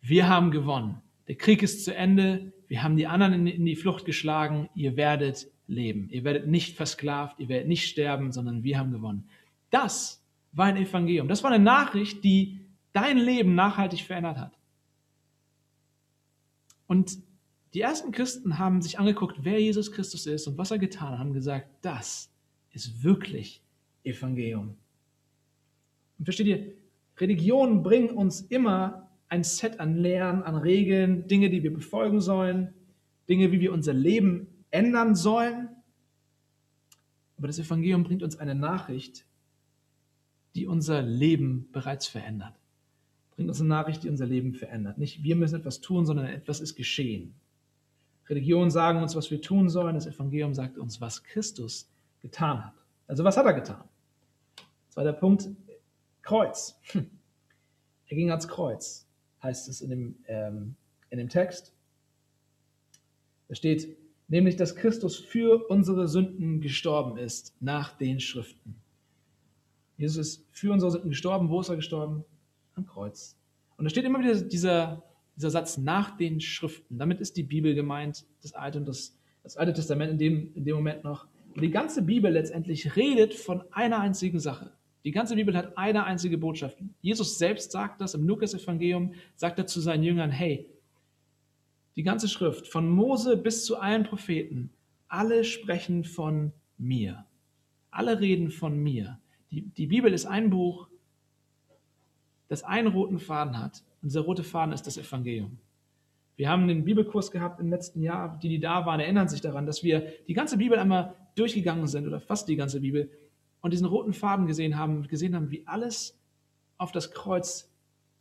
wir haben gewonnen. Der Krieg ist zu Ende, wir haben die anderen in die Flucht geschlagen, ihr werdet leben. Ihr werdet nicht versklavt, ihr werdet nicht sterben, sondern wir haben gewonnen. Das war ein Evangelium. Das war eine Nachricht, die dein Leben nachhaltig verändert hat. Und die ersten Christen haben sich angeguckt, wer Jesus Christus ist und was er getan hat, haben gesagt, das ist wirklich Evangelium. Und versteht ihr, Religionen bringen uns immer ein Set an Lehren, an Regeln, Dinge, die wir befolgen sollen, Dinge, wie wir unser Leben ändern sollen. Aber das Evangelium bringt uns eine Nachricht, die unser Leben bereits verändert. Bringt uns eine Nachricht, die unser Leben verändert. Nicht wir müssen etwas tun, sondern etwas ist geschehen. Religionen sagen uns, was wir tun sollen. Das Evangelium sagt uns, was Christus getan hat. Also was hat er getan? Zweiter Punkt, Kreuz. Er ging ans Kreuz, heißt es in dem, ähm, in dem Text. Da steht nämlich, dass Christus für unsere Sünden gestorben ist nach den Schriften. Jesus ist für unsere Sünden gestorben. Wo ist er gestorben? Am Kreuz. Und da steht immer wieder dieser, dieser Satz nach den Schriften. Damit ist die Bibel gemeint, das Alte und das, das Alte Testament in dem, in dem Moment noch. Und die ganze Bibel letztendlich redet von einer einzigen Sache. Die ganze Bibel hat eine einzige Botschaft. Jesus selbst sagt das im Lukas-Evangelium, sagt er zu seinen Jüngern, hey, die ganze Schrift, von Mose bis zu allen Propheten, alle sprechen von mir. Alle reden von mir. Die, die Bibel ist ein Buch, das einen roten Faden hat. Und dieser rote Faden ist das Evangelium. Wir haben den Bibelkurs gehabt im letzten Jahr. Die, die da waren, erinnern sich daran, dass wir die ganze Bibel einmal durchgegangen sind oder fast die ganze Bibel und diesen roten Faden gesehen haben, gesehen haben, wie alles auf das Kreuz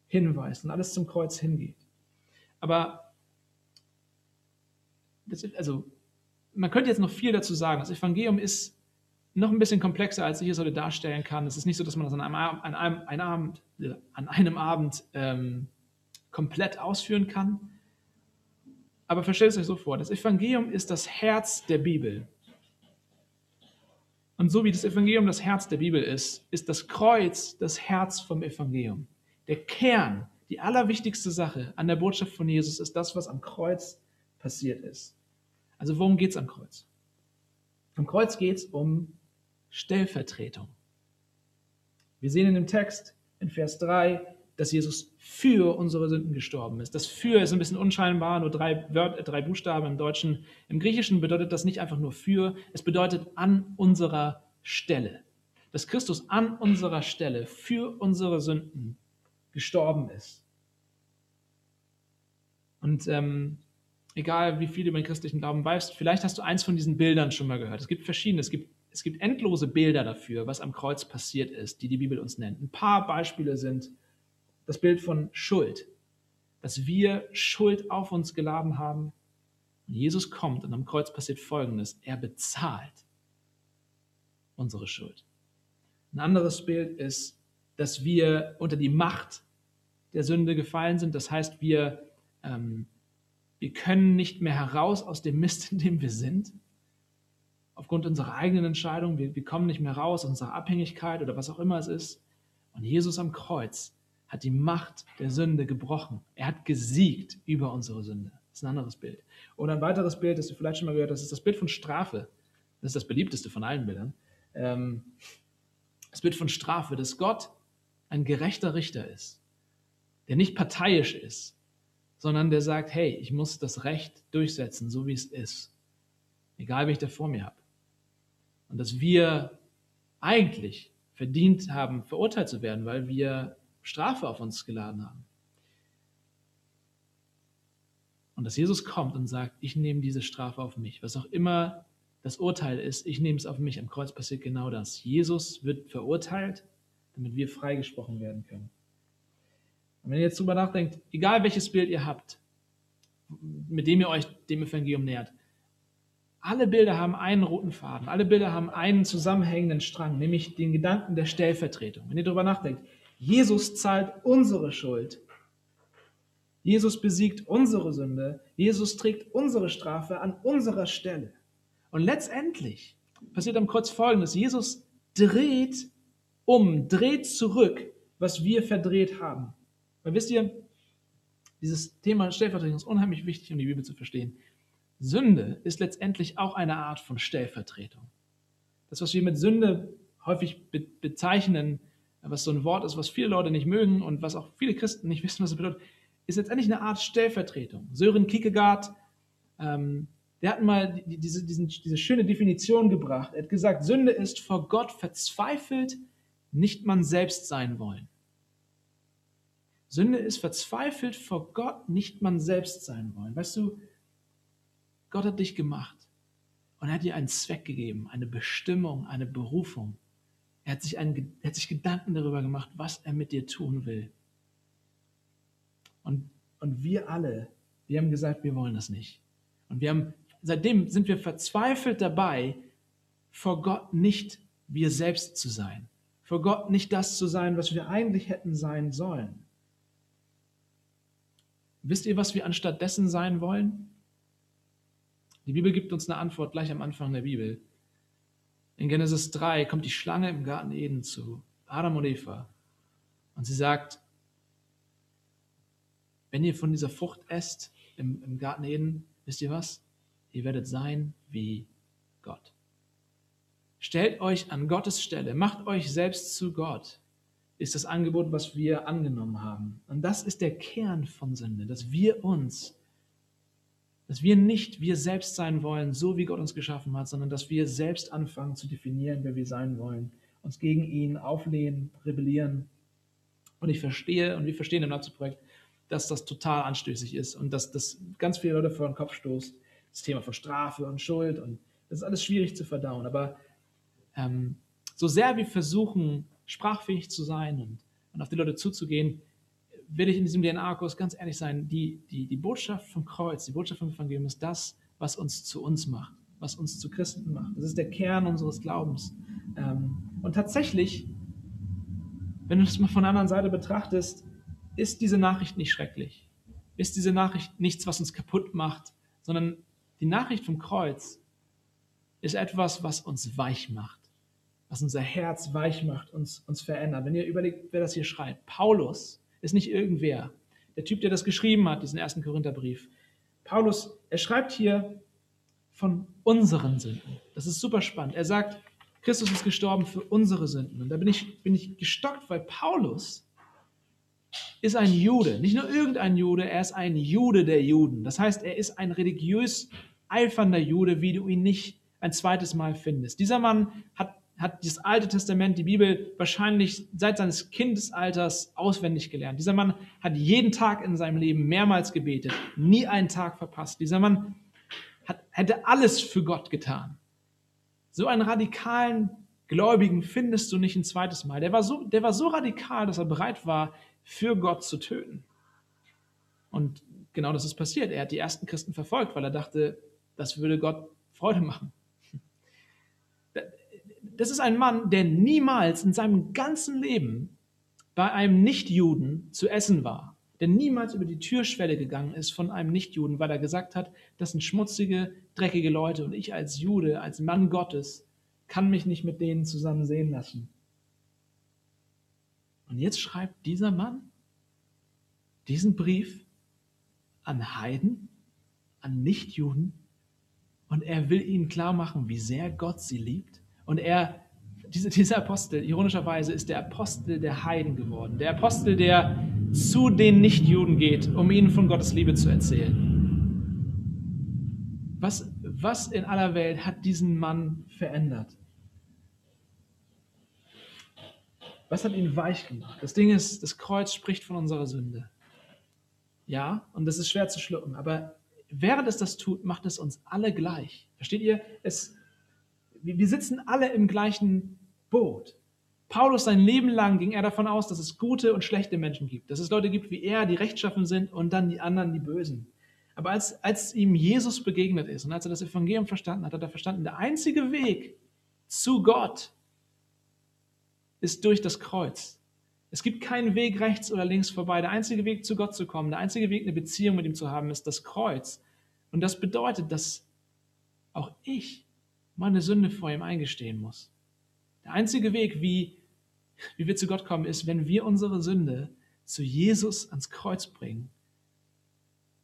hinweist und alles zum Kreuz hingeht. Aber das, also man könnte jetzt noch viel dazu sagen. Das Evangelium ist noch ein bisschen komplexer, als ich es heute darstellen kann. Es ist nicht so, dass man das an einem, an einem, einem Abend, an einem Abend ähm, komplett ausführen kann. Aber versteht es euch so vor, das Evangelium ist das Herz der Bibel. Und so wie das Evangelium das Herz der Bibel ist, ist das Kreuz das Herz vom Evangelium. Der Kern, die allerwichtigste Sache an der Botschaft von Jesus ist das, was am Kreuz passiert ist. Also worum geht es am Kreuz? Am Kreuz geht es um Stellvertretung. Wir sehen in dem Text in Vers 3, dass Jesus für unsere Sünden gestorben ist. Das für ist ein bisschen unscheinbar, nur drei, Wörter, drei Buchstaben im Deutschen. Im Griechischen bedeutet das nicht einfach nur für, es bedeutet an unserer Stelle. Dass Christus an unserer Stelle für unsere Sünden gestorben ist. Und ähm, egal wie viel du über den christlichen Glauben weißt, vielleicht hast du eins von diesen Bildern schon mal gehört. Es gibt verschiedene, es gibt, es gibt endlose Bilder dafür, was am Kreuz passiert ist, die die Bibel uns nennt. Ein paar Beispiele sind das Bild von Schuld, dass wir Schuld auf uns geladen haben. Und Jesus kommt und am Kreuz passiert Folgendes. Er bezahlt unsere Schuld. Ein anderes Bild ist, dass wir unter die Macht der Sünde gefallen sind. Das heißt, wir, ähm, wir können nicht mehr heraus aus dem Mist, in dem wir sind. Aufgrund unserer eigenen Entscheidung. Wir, wir kommen nicht mehr raus aus unserer Abhängigkeit oder was auch immer es ist. Und Jesus am Kreuz hat die Macht der Sünde gebrochen. Er hat gesiegt über unsere Sünde. Das ist ein anderes Bild. Oder ein weiteres Bild, das du vielleicht schon mal gehört hast, ist das Bild von Strafe. Das ist das beliebteste von allen Bildern. Ähm, das Bild von Strafe, dass Gott ein gerechter Richter ist, der nicht parteiisch ist, sondern der sagt, hey, ich muss das Recht durchsetzen, so wie es ist, egal wie ich da vor mir habe. Und dass wir eigentlich verdient haben, verurteilt zu werden, weil wir Strafe auf uns geladen haben. Und dass Jesus kommt und sagt, ich nehme diese Strafe auf mich. Was auch immer das Urteil ist, ich nehme es auf mich. Am Kreuz passiert genau das. Jesus wird verurteilt, damit wir freigesprochen werden können. Und wenn ihr jetzt drüber nachdenkt, egal welches Bild ihr habt, mit dem ihr euch dem Evangelium nähert, alle Bilder haben einen roten Faden, alle Bilder haben einen zusammenhängenden Strang, nämlich den Gedanken der Stellvertretung. Wenn ihr darüber nachdenkt, Jesus zahlt unsere Schuld. Jesus besiegt unsere Sünde. Jesus trägt unsere Strafe an unserer Stelle. Und letztendlich passiert am Kreuz Folgendes. Jesus dreht um, dreht zurück, was wir verdreht haben. Weil wisst ihr, dieses Thema Stellvertretung ist unheimlich wichtig, um die Bibel zu verstehen. Sünde ist letztendlich auch eine Art von Stellvertretung. Das, was wir mit Sünde häufig be bezeichnen, was so ein Wort ist, was viele Leute nicht mögen und was auch viele Christen nicht wissen, was es bedeutet, ist letztendlich eine Art Stellvertretung. Sören Kierkegaard, ähm, der hat mal die, diese, diesen, diese schöne Definition gebracht. Er hat gesagt, Sünde ist vor Gott verzweifelt, nicht man selbst sein wollen. Sünde ist verzweifelt vor Gott, nicht man selbst sein wollen. Weißt du, Gott hat dich gemacht und er hat dir einen Zweck gegeben, eine Bestimmung, eine Berufung. Er hat, sich einen, er hat sich Gedanken darüber gemacht, was er mit dir tun will. Und, und wir alle, wir haben gesagt, wir wollen das nicht. Und wir haben, seitdem sind wir verzweifelt dabei, vor Gott nicht wir selbst zu sein. Vor Gott nicht das zu sein, was wir eigentlich hätten sein sollen. Wisst ihr, was wir anstatt dessen sein wollen? Die Bibel gibt uns eine Antwort gleich am Anfang der Bibel. In Genesis 3 kommt die Schlange im Garten Eden zu Adam und Eva und sie sagt, wenn ihr von dieser Frucht esst im, im Garten Eden, wisst ihr was? Ihr werdet sein wie Gott. Stellt euch an Gottes Stelle, macht euch selbst zu Gott, ist das Angebot, was wir angenommen haben. Und das ist der Kern von Sünde, dass wir uns, dass wir nicht wir selbst sein wollen, so wie Gott uns geschaffen hat, sondern dass wir selbst anfangen zu definieren, wer wir sein wollen, uns gegen ihn auflehnen, rebellieren. Und ich verstehe, und wir verstehen im Nazi-Projekt, dass das total anstößig ist und dass das ganz viele Leute vor den Kopf stoßt. Das Thema von Strafe und Schuld und das ist alles schwierig zu verdauen. Aber ähm, so sehr wir versuchen, sprachfähig zu sein und, und auf die Leute zuzugehen, will ich in diesem DNA-Kurs ganz ehrlich sein, die, die, die Botschaft vom Kreuz, die Botschaft vom Evangelium ist das, was uns zu uns macht, was uns zu Christen macht. Das ist der Kern unseres Glaubens. Ähm, und tatsächlich, wenn du das mal von der anderen Seite betrachtest, ist diese Nachricht nicht schrecklich. Ist diese Nachricht nichts, was uns kaputt macht, sondern die Nachricht vom Kreuz ist etwas, was uns weich macht, was unser Herz weich macht, uns, uns verändert. Wenn ihr überlegt, wer das hier schreibt, Paulus ist nicht irgendwer. Der Typ, der das geschrieben hat, diesen ersten Korintherbrief. Paulus, er schreibt hier von unseren Sünden. Das ist super spannend. Er sagt, Christus ist gestorben für unsere Sünden. Und da bin ich, bin ich gestockt, weil Paulus ist ein Jude. Nicht nur irgendein Jude, er ist ein Jude der Juden. Das heißt, er ist ein religiös eifernder Jude, wie du ihn nicht ein zweites Mal findest. Dieser Mann hat, hat das Alte Testament, die Bibel, wahrscheinlich seit seines Kindesalters auswendig gelernt. Dieser Mann hat jeden Tag in seinem Leben mehrmals gebetet, nie einen Tag verpasst. Dieser Mann hat, hätte alles für Gott getan. So einen radikalen Gläubigen findest du nicht ein zweites Mal. Der war so, der war so radikal, dass er bereit war, für Gott zu töten. Und genau das ist passiert. Er hat die ersten Christen verfolgt, weil er dachte, das würde Gott Freude machen. Das ist ein Mann, der niemals in seinem ganzen Leben bei einem Nichtjuden zu essen war, der niemals über die Türschwelle gegangen ist von einem Nichtjuden, weil er gesagt hat, das sind schmutzige, dreckige Leute und ich als Jude, als Mann Gottes, kann mich nicht mit denen zusammen sehen lassen. Und jetzt schreibt dieser Mann diesen Brief an Heiden, an Nichtjuden, und er will ihnen klar machen, wie sehr Gott sie liebt. Und er, diese, dieser Apostel, ironischerweise, ist der Apostel der Heiden geworden. Der Apostel, der zu den Nichtjuden geht, um ihnen von Gottes Liebe zu erzählen. Was, was in aller Welt hat diesen Mann verändert? Was hat ihn weich gemacht? Das Ding ist, das Kreuz spricht von unserer Sünde. Ja, und das ist schwer zu schlucken, aber während es das tut, macht es uns alle gleich. Versteht ihr? Es, wir sitzen alle im gleichen Boot. Paulus sein Leben lang ging er davon aus, dass es gute und schlechte Menschen gibt, dass es Leute gibt wie er, die rechtschaffen sind und dann die anderen, die bösen. Aber als, als ihm Jesus begegnet ist und als er das Evangelium verstanden hat, hat er verstanden, der einzige Weg zu Gott ist durch das Kreuz. Es gibt keinen Weg rechts oder links vorbei. Der einzige Weg zu Gott zu kommen, der einzige Weg, eine Beziehung mit ihm zu haben, ist das Kreuz. Und das bedeutet, dass auch ich meine Sünde vor ihm eingestehen muss. Der einzige Weg, wie, wie wir zu Gott kommen, ist, wenn wir unsere Sünde zu Jesus ans Kreuz bringen,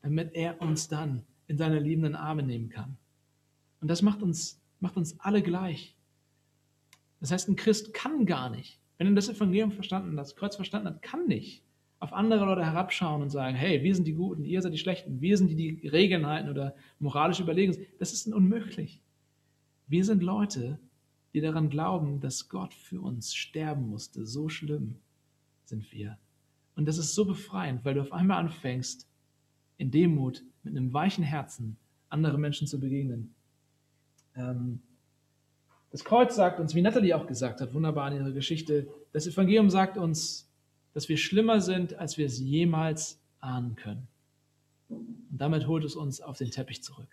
damit er uns dann in seine liebenden Arme nehmen kann. Und das macht uns, macht uns alle gleich. Das heißt, ein Christ kann gar nicht, wenn er das Evangelium verstanden, das Kreuz verstanden hat, kann nicht auf andere Leute herabschauen und sagen, hey, wir sind die Guten, ihr seid die Schlechten, wir sind die, die Regeln halten oder moralisch überlegen. Das ist unmöglich. Wir sind Leute, die daran glauben, dass Gott für uns sterben musste. So schlimm sind wir. Und das ist so befreiend, weil du auf einmal anfängst, in Demut, mit einem weichen Herzen, andere Menschen zu begegnen. Ähm, das Kreuz sagt uns, wie Natalie auch gesagt hat, wunderbar in ihrer Geschichte, das Evangelium sagt uns, dass wir schlimmer sind, als wir es jemals ahnen können. Und damit holt es uns auf den Teppich zurück.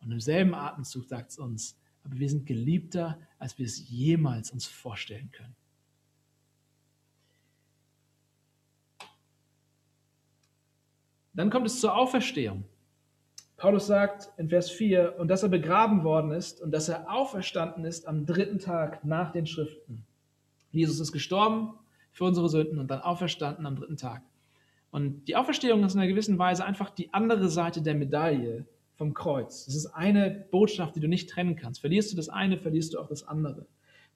Und im selben Atemzug sagt es uns, aber wir sind geliebter, als wir es jemals uns vorstellen können. Dann kommt es zur Auferstehung. Paulus sagt in Vers 4, und dass er begraben worden ist und dass er auferstanden ist am dritten Tag nach den Schriften. Jesus ist gestorben für unsere Sünden und dann auferstanden am dritten Tag. Und die Auferstehung ist in einer gewissen Weise einfach die andere Seite der Medaille vom Kreuz. Es ist eine Botschaft, die du nicht trennen kannst. Verlierst du das eine, verlierst du auch das andere.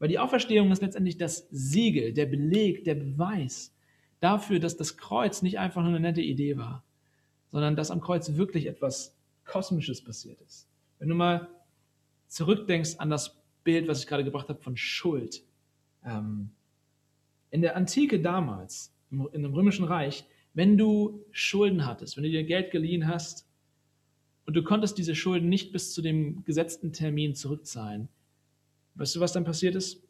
Weil die Auferstehung ist letztendlich das Siegel, der Beleg, der Beweis dafür, dass das Kreuz nicht einfach nur eine nette Idee war, sondern dass am Kreuz wirklich etwas Kosmisches passiert ist. Wenn du mal zurückdenkst an das Bild, was ich gerade gebracht habe von Schuld. Ähm, in der Antike damals, in dem Römischen Reich, wenn du Schulden hattest, wenn du dir Geld geliehen hast und du konntest diese Schulden nicht bis zu dem gesetzten Termin zurückzahlen, weißt du, was dann passiert ist?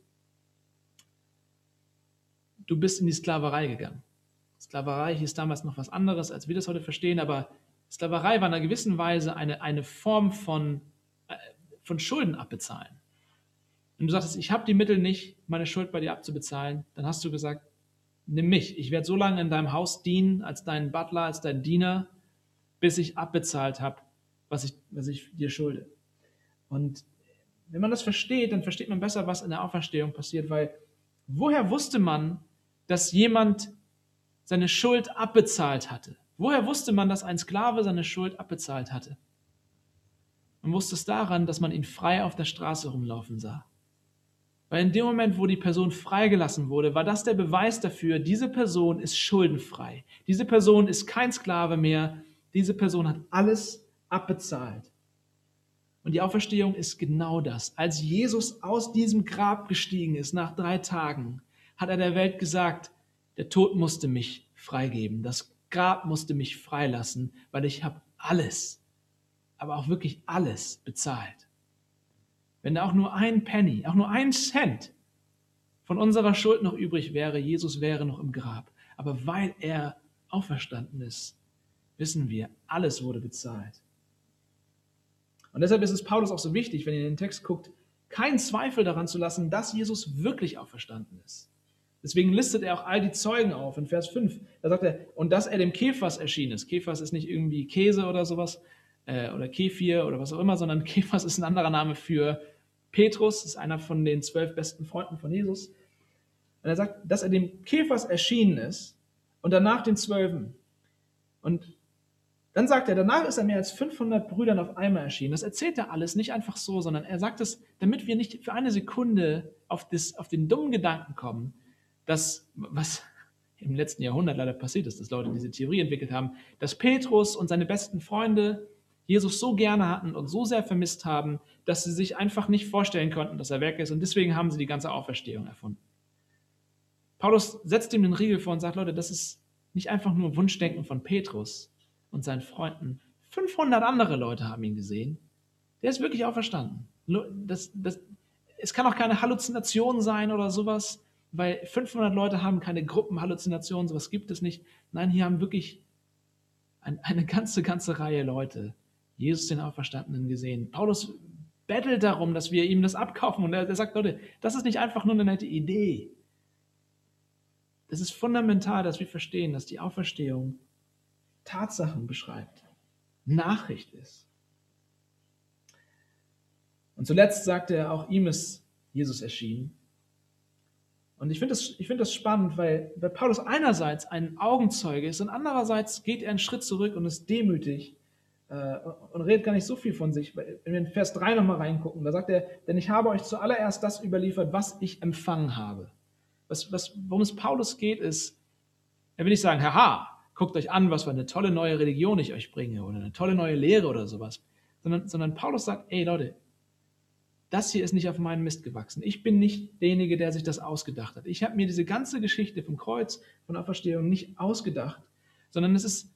Du bist in die Sklaverei gegangen. Sklaverei hieß damals noch was anderes, als wir das heute verstehen, aber Sklaverei war in einer gewissen Weise eine, eine Form von, äh, von Schulden abbezahlen. Wenn du sagtest, ich habe die Mittel nicht, meine Schuld bei dir abzubezahlen, dann hast du gesagt, nimm mich. Ich werde so lange in deinem Haus dienen, als dein Butler, als dein Diener, bis ich abbezahlt habe, was ich, was ich dir schulde. Und wenn man das versteht, dann versteht man besser, was in der Auferstehung passiert, weil woher wusste man, dass jemand seine Schuld abbezahlt hatte? Woher wusste man, dass ein Sklave seine Schuld abbezahlt hatte? Man wusste es daran, dass man ihn frei auf der Straße rumlaufen sah. Weil in dem Moment, wo die Person freigelassen wurde, war das der Beweis dafür, diese Person ist schuldenfrei. Diese Person ist kein Sklave mehr. Diese Person hat alles abbezahlt. Und die Auferstehung ist genau das. Als Jesus aus diesem Grab gestiegen ist nach drei Tagen, hat er der Welt gesagt, der Tod musste mich freigeben. Das Grab musste mich freilassen, weil ich habe alles, aber auch wirklich alles bezahlt. Wenn da auch nur ein Penny, auch nur ein Cent von unserer Schuld noch übrig wäre, Jesus wäre noch im Grab. Aber weil er auferstanden ist, wissen wir, alles wurde bezahlt. Und deshalb ist es Paulus auch so wichtig, wenn ihr in den Text guckt, keinen Zweifel daran zu lassen, dass Jesus wirklich auferstanden ist. Deswegen listet er auch all die Zeugen auf in Vers 5. Da sagt er, und dass er dem Kephas erschienen ist. Kephas ist nicht irgendwie Käse oder sowas äh, oder Kefir oder was auch immer, sondern Kephas ist ein anderer Name für Petrus ist einer von den zwölf besten Freunden von Jesus. Und er sagt, dass er dem Käfers erschienen ist und danach den Zwölfen. Und dann sagt er, danach ist er mehr als 500 Brüdern auf einmal erschienen. Das erzählt er alles nicht einfach so, sondern er sagt es, damit wir nicht für eine Sekunde auf, das, auf den dummen Gedanken kommen, dass, was im letzten Jahrhundert leider passiert ist, dass Leute diese Theorie entwickelt haben, dass Petrus und seine besten Freunde Jesus so gerne hatten und so sehr vermisst haben, dass sie sich einfach nicht vorstellen konnten, dass er weg ist. Und deswegen haben sie die ganze Auferstehung erfunden. Paulus setzt ihm den Riegel vor und sagt, Leute, das ist nicht einfach nur Wunschdenken von Petrus und seinen Freunden. 500 andere Leute haben ihn gesehen. Der ist wirklich auferstanden. Das, das, es kann auch keine Halluzination sein oder sowas, weil 500 Leute haben keine Gruppenhalluzinationen, sowas gibt es nicht. Nein, hier haben wirklich eine ganze, ganze Reihe Leute Jesus den Auferstandenen gesehen. Paulus bettelt darum, dass wir ihm das abkaufen. Und er, er sagt, Leute, das ist nicht einfach nur eine nette Idee. Es ist fundamental, dass wir verstehen, dass die Auferstehung Tatsachen beschreibt, Nachricht ist. Und zuletzt sagte er, auch ihm ist Jesus erschienen. Und ich finde das, find das spannend, weil, weil Paulus einerseits ein Augenzeuge ist und andererseits geht er einen Schritt zurück und ist demütig äh, und redet gar nicht so viel von sich. Wenn wir in Vers 3 nochmal reingucken, da sagt er, denn ich habe euch zuallererst das überliefert, was ich empfangen habe. Was, was, worum es Paulus geht, ist, er will nicht sagen, haha, guckt euch an, was für eine tolle neue Religion ich euch bringe oder eine tolle neue Lehre oder sowas, sondern, sondern Paulus sagt, ey Leute, das hier ist nicht auf meinen Mist gewachsen. Ich bin nicht derjenige, der sich das ausgedacht hat. Ich habe mir diese ganze Geschichte vom Kreuz, von Auferstehung nicht ausgedacht, sondern es ist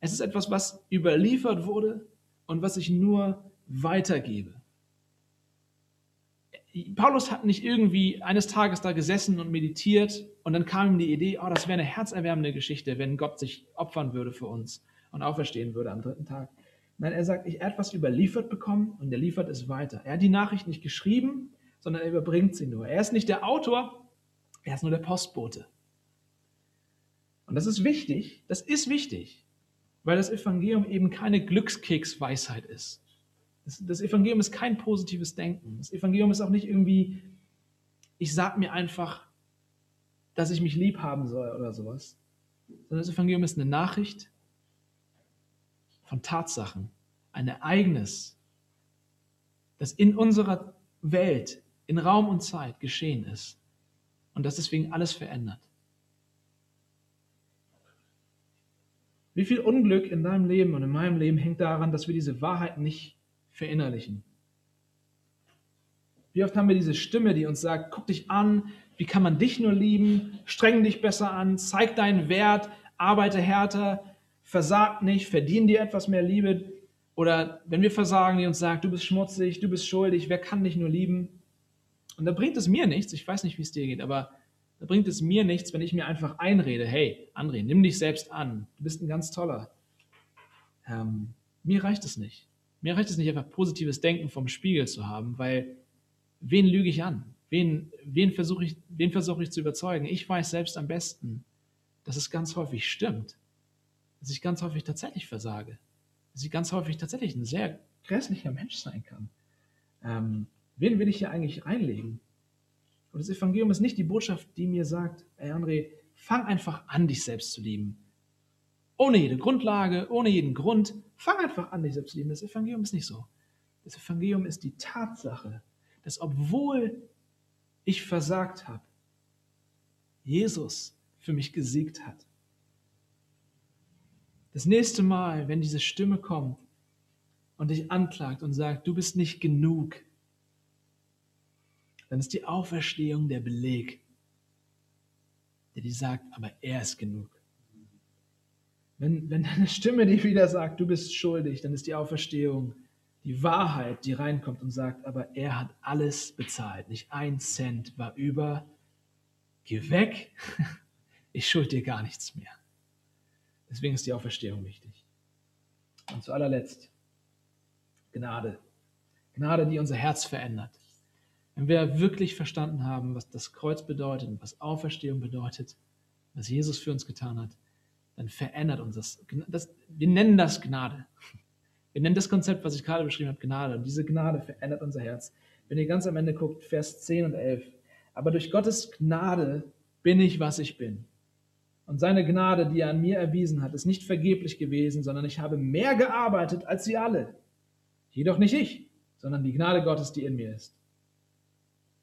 es ist etwas, was überliefert wurde und was ich nur weitergebe. Paulus hat nicht irgendwie eines Tages da gesessen und meditiert und dann kam ihm die Idee, oh, das wäre eine herzerwärmende Geschichte, wenn Gott sich opfern würde für uns und auferstehen würde am dritten Tag. Nein, er sagt, ich, er hat was überliefert bekommen und er liefert es weiter. Er hat die Nachricht nicht geschrieben, sondern er überbringt sie nur. Er ist nicht der Autor, er ist nur der Postbote. Und das ist wichtig, das ist wichtig weil das Evangelium eben keine Glückskeksweisheit ist. Das, Evangelium ist kein positives Denken. Das Evangelium ist auch nicht irgendwie, ich sag mir einfach, dass ich mich lieb haben soll oder sowas, sondern das Evangelium ist eine Nachricht von Tatsachen, ein Ereignis, das in unserer Welt, in Raum und Zeit geschehen ist und das deswegen alles verändert. Wie viel Unglück in deinem Leben und in meinem Leben hängt daran, dass wir diese Wahrheit nicht verinnerlichen? Wie oft haben wir diese Stimme, die uns sagt, guck dich an, wie kann man dich nur lieben, streng dich besser an, zeig deinen Wert, arbeite härter, versag nicht, verdien dir etwas mehr Liebe. Oder wenn wir versagen, die uns sagt, du bist schmutzig, du bist schuldig, wer kann dich nur lieben? Und da bringt es mir nichts, ich weiß nicht, wie es dir geht, aber da bringt es mir nichts, wenn ich mir einfach einrede, hey, André, nimm dich selbst an, du bist ein ganz toller. Ähm, mir reicht es nicht. Mir reicht es nicht, einfach positives Denken vom Spiegel zu haben, weil wen lüge ich an? Wen, wen versuche ich, wen versuche ich zu überzeugen? Ich weiß selbst am besten, dass es ganz häufig stimmt, dass ich ganz häufig tatsächlich versage, dass ich ganz häufig tatsächlich ein sehr grässlicher Mensch sein kann. Ähm, wen will ich hier eigentlich reinlegen? Und das Evangelium ist nicht die Botschaft, die mir sagt, ey André, fang einfach an, dich selbst zu lieben. Ohne jede Grundlage, ohne jeden Grund, fang einfach an, dich selbst zu lieben. Das Evangelium ist nicht so. Das Evangelium ist die Tatsache, dass obwohl ich versagt habe, Jesus für mich gesiegt hat. Das nächste Mal, wenn diese Stimme kommt und dich anklagt und sagt, du bist nicht genug, dann ist die Auferstehung der Beleg, der dir sagt, aber er ist genug. Wenn, wenn eine Stimme dir wieder sagt, du bist schuldig, dann ist die Auferstehung die Wahrheit, die reinkommt und sagt, aber er hat alles bezahlt, nicht ein Cent war über. Geh weg, ich schuld dir gar nichts mehr. Deswegen ist die Auferstehung wichtig. Und zu allerletzt, Gnade. Gnade, die unser Herz verändert. Wenn wir wirklich verstanden haben, was das Kreuz bedeutet und was Auferstehung bedeutet, was Jesus für uns getan hat, dann verändert uns das. das wir nennen das Gnade. Wir nennen das Konzept, was ich gerade beschrieben habe, Gnade. Und diese Gnade verändert unser Herz. Wenn ihr ganz am Ende guckt, Vers 10 und 11. Aber durch Gottes Gnade bin ich, was ich bin. Und seine Gnade, die er an mir erwiesen hat, ist nicht vergeblich gewesen, sondern ich habe mehr gearbeitet als sie alle. Jedoch nicht ich, sondern die Gnade Gottes, die in mir ist.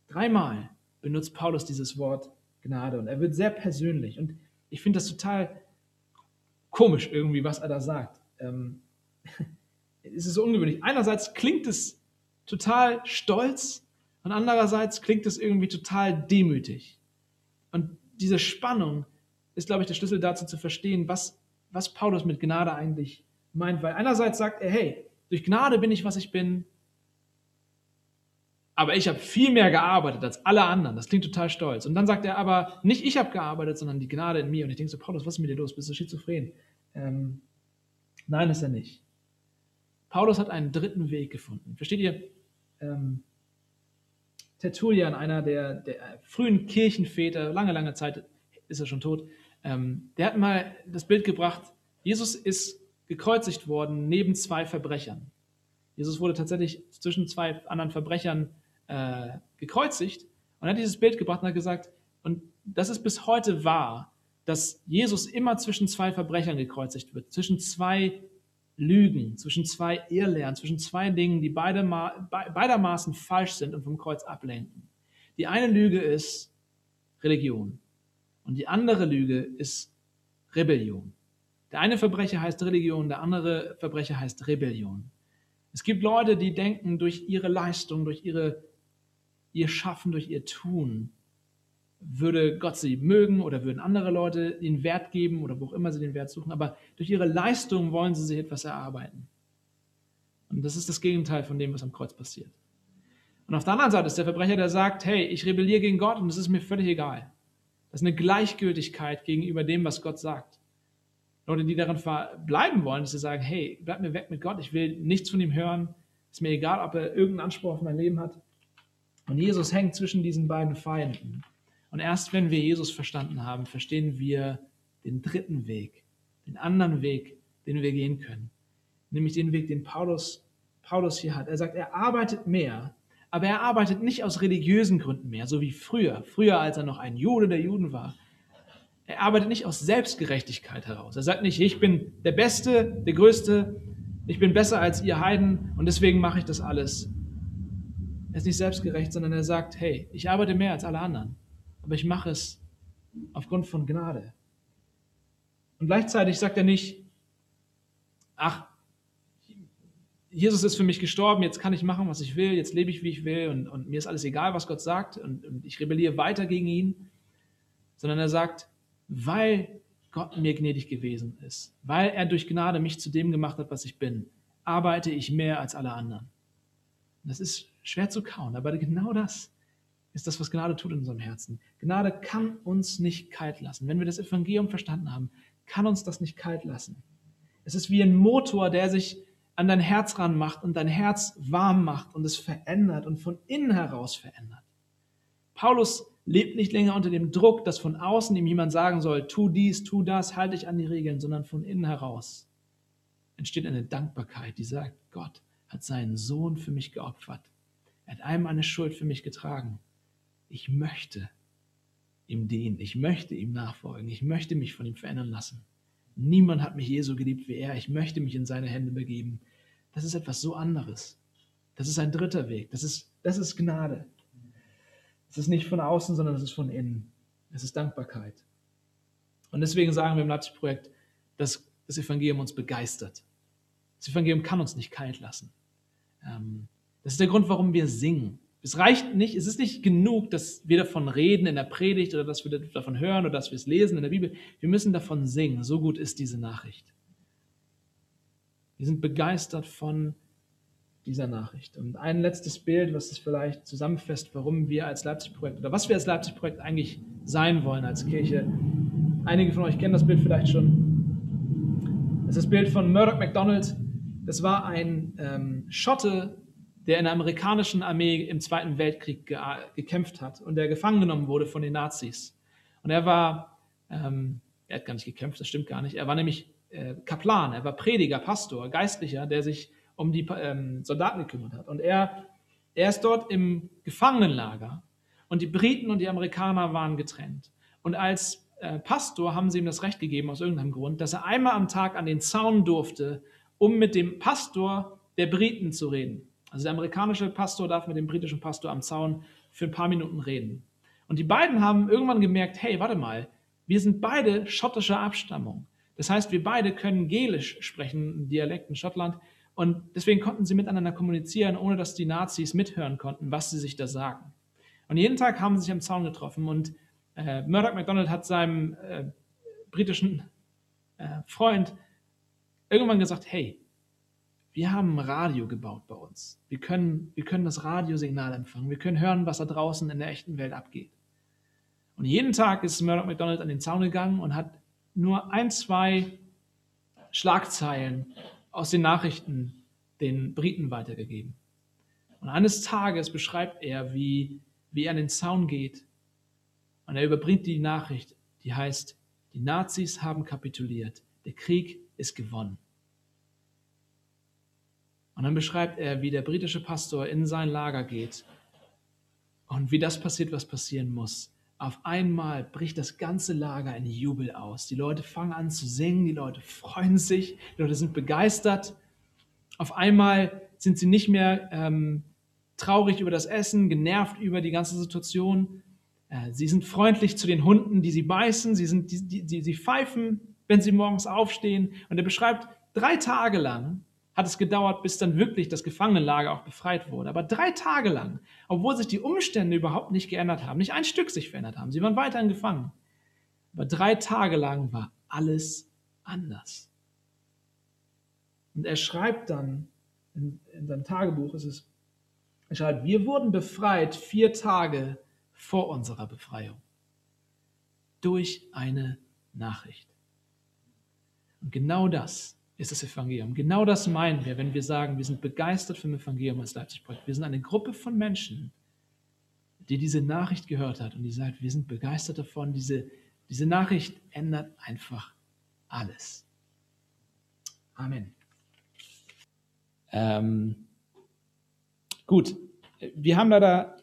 Dreimal benutzt Paulus dieses Wort Gnade und er wird sehr persönlich. Und ich finde das total komisch irgendwie, was er da sagt. Ähm, es ist so ungewöhnlich. Einerseits klingt es total stolz und andererseits klingt es irgendwie total demütig. Und diese Spannung ist, glaube ich, der Schlüssel dazu zu verstehen, was, was Paulus mit Gnade eigentlich meint. Weil einerseits sagt er, hey, durch Gnade bin ich, was ich bin, aber ich habe viel mehr gearbeitet als alle anderen. Das klingt total stolz. Und dann sagt er aber, nicht ich habe gearbeitet, sondern die Gnade in mir. Und ich denke so, Paulus, was ist mit dir los? Bist du schizophren? Ähm, nein, ist er nicht. Paulus hat einen dritten Weg gefunden. Versteht ihr? Ähm, Tertullian, einer der, der, frühen Kirchenväter, lange, lange Zeit ist er schon tot, ähm, der hat mal das Bild gebracht, Jesus ist gekreuzigt worden neben zwei Verbrechern. Jesus wurde tatsächlich zwischen zwei anderen Verbrechern äh, gekreuzigt und hat dieses Bild gebracht und hat gesagt, und das ist bis heute wahr, dass Jesus immer zwischen zwei Verbrechern gekreuzigt wird, zwischen zwei Lügen, zwischen zwei Irrlehren, zwischen zwei Dingen, die beide, beidermaßen falsch sind und vom Kreuz ablenken. Die eine Lüge ist Religion und die andere Lüge ist Rebellion. Der eine Verbrecher heißt Religion, der andere Verbrecher heißt Rebellion. Es gibt Leute, die denken, durch ihre Leistung, durch ihre ihr Schaffen, durch ihr Tun, würde Gott sie mögen oder würden andere Leute den Wert geben oder wo auch immer sie den Wert suchen, aber durch ihre Leistung wollen sie sich etwas erarbeiten. Und das ist das Gegenteil von dem, was am Kreuz passiert. Und auf der anderen Seite ist der Verbrecher, der sagt, hey, ich rebelliere gegen Gott und es ist mir völlig egal. Das ist eine Gleichgültigkeit gegenüber dem, was Gott sagt. Leute, die darin bleiben wollen, dass sie sagen, hey, bleib mir weg mit Gott, ich will nichts von ihm hören, ist mir egal, ob er irgendeinen Anspruch auf mein Leben hat. Und Jesus hängt zwischen diesen beiden Feinden. Und erst wenn wir Jesus verstanden haben, verstehen wir den dritten Weg, den anderen Weg, den wir gehen können. Nämlich den Weg, den Paulus, Paulus hier hat. Er sagt, er arbeitet mehr, aber er arbeitet nicht aus religiösen Gründen mehr, so wie früher. Früher, als er noch ein Jude der Juden war. Er arbeitet nicht aus Selbstgerechtigkeit heraus. Er sagt nicht, ich bin der Beste, der Größte, ich bin besser als ihr Heiden und deswegen mache ich das alles. Er ist nicht selbstgerecht, sondern er sagt, hey, ich arbeite mehr als alle anderen, aber ich mache es aufgrund von Gnade. Und gleichzeitig sagt er nicht, ach, Jesus ist für mich gestorben, jetzt kann ich machen, was ich will, jetzt lebe ich, wie ich will und, und mir ist alles egal, was Gott sagt und, und ich rebelliere weiter gegen ihn, sondern er sagt, weil Gott mir gnädig gewesen ist, weil er durch Gnade mich zu dem gemacht hat, was ich bin, arbeite ich mehr als alle anderen. Das ist schwer zu kauen, aber genau das ist das, was Gnade tut in unserem Herzen. Gnade kann uns nicht kalt lassen. Wenn wir das Evangelium verstanden haben, kann uns das nicht kalt lassen. Es ist wie ein Motor, der sich an dein Herz ranmacht und dein Herz warm macht und es verändert und von innen heraus verändert. Paulus lebt nicht länger unter dem Druck, dass von außen ihm jemand sagen soll, tu dies, tu das, halte dich an die Regeln, sondern von innen heraus entsteht eine Dankbarkeit, die sagt, Gott hat seinen Sohn für mich geopfert. Er hat einmal eine Schuld für mich getragen. Ich möchte ihm dienen, ich möchte ihm nachfolgen, ich möchte mich von ihm verändern lassen. Niemand hat mich je so geliebt wie er, ich möchte mich in seine Hände begeben. Das ist etwas so anderes. Das ist ein dritter Weg, das ist, das ist Gnade. Es ist nicht von außen, sondern es ist von innen. Es ist Dankbarkeit. Und deswegen sagen wir im Leipzig-Projekt, dass das Evangelium uns begeistert. Das Evangelium kann uns nicht kalt lassen. Ähm, das ist der Grund, warum wir singen. Es reicht nicht, es ist nicht genug, dass wir davon reden in der Predigt oder dass wir davon hören oder dass wir es lesen in der Bibel. Wir müssen davon singen. So gut ist diese Nachricht. Wir sind begeistert von dieser Nachricht. Und ein letztes Bild, was es vielleicht zusammenfasst, warum wir als Leipzig-Projekt oder was wir als Leipzig-Projekt eigentlich sein wollen als Kirche. Einige von euch kennen das Bild vielleicht schon. Das ist das Bild von Murdoch MacDonald. Das war ein ähm, Schotte, der in der amerikanischen Armee im Zweiten Weltkrieg ge gekämpft hat und der gefangen genommen wurde von den Nazis. Und er war, ähm, er hat gar nicht gekämpft, das stimmt gar nicht. Er war nämlich äh, Kaplan, er war Prediger, Pastor, Geistlicher, der sich um die ähm, Soldaten gekümmert hat. Und er, er ist dort im Gefangenenlager und die Briten und die Amerikaner waren getrennt. Und als äh, Pastor haben sie ihm das Recht gegeben, aus irgendeinem Grund, dass er einmal am Tag an den Zaun durfte, um mit dem Pastor der Briten zu reden. Also der amerikanische Pastor darf mit dem britischen Pastor am Zaun für ein paar Minuten reden. Und die beiden haben irgendwann gemerkt, hey, warte mal, wir sind beide schottischer Abstammung. Das heißt, wir beide können Gälisch sprechen, Dialekt in Schottland. Und deswegen konnten sie miteinander kommunizieren, ohne dass die Nazis mithören konnten, was sie sich da sagen. Und jeden Tag haben sie sich am Zaun getroffen und äh, Murdoch MacDonald hat seinem äh, britischen äh, Freund irgendwann gesagt, hey, wir haben ein Radio gebaut bei uns. Wir können, wir können das Radiosignal empfangen. Wir können hören, was da draußen in der echten Welt abgeht. Und jeden Tag ist Murdoch MacDonald an den Zaun gegangen und hat nur ein, zwei Schlagzeilen aus den Nachrichten den Briten weitergegeben. Und eines Tages beschreibt er, wie, wie er an den Zaun geht und er überbringt die Nachricht, die heißt, die Nazis haben kapituliert, der Krieg ist gewonnen. Und dann beschreibt er, wie der britische Pastor in sein Lager geht und wie das passiert, was passieren muss. Auf einmal bricht das ganze Lager in Jubel aus. Die Leute fangen an zu singen, die Leute freuen sich, die Leute sind begeistert. Auf einmal sind sie nicht mehr ähm, traurig über das Essen, genervt über die ganze Situation. Äh, sie sind freundlich zu den Hunden, die sie beißen. Sie, sind, die, die, die, sie pfeifen, wenn sie morgens aufstehen. Und er beschreibt drei Tage lang, hat es gedauert, bis dann wirklich das Gefangenenlager auch befreit wurde. Aber drei Tage lang, obwohl sich die Umstände überhaupt nicht geändert haben, nicht ein Stück sich verändert haben, sie waren weiterhin gefangen. Aber drei Tage lang war alles anders. Und er schreibt dann in, in seinem Tagebuch, ist es, er schreibt, wir wurden befreit vier Tage vor unserer Befreiung. Durch eine Nachricht. Und genau das ist das Evangelium. Genau das meinen wir, wenn wir sagen, wir sind begeistert vom Evangelium als Leipzig-Projekt. Wir sind eine Gruppe von Menschen, die diese Nachricht gehört hat und die sagt, wir sind begeistert davon. Diese, diese Nachricht ändert einfach alles. Amen. Ähm, gut, wir haben leider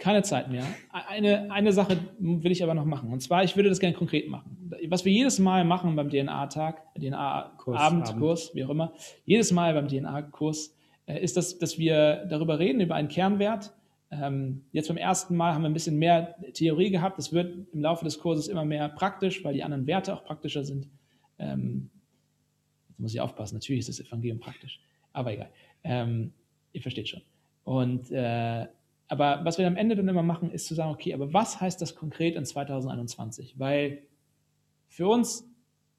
keine Zeit mehr. Eine, eine Sache will ich aber noch machen. Und zwar, ich würde das gerne konkret machen. Was wir jedes Mal machen beim DNA-Tag, DNA-Abendkurs, wie auch immer, jedes Mal beim DNA-Kurs, äh, ist, das, dass wir darüber reden, über einen Kernwert. Ähm, jetzt beim ersten Mal haben wir ein bisschen mehr Theorie gehabt. Es wird im Laufe des Kurses immer mehr praktisch, weil die anderen Werte auch praktischer sind. Ähm, jetzt muss ich aufpassen, natürlich ist das Evangelium praktisch, aber egal. Ähm, ihr versteht schon. Und äh, aber was wir am Ende dann immer machen, ist zu sagen, okay, aber was heißt das konkret in 2021? Weil für uns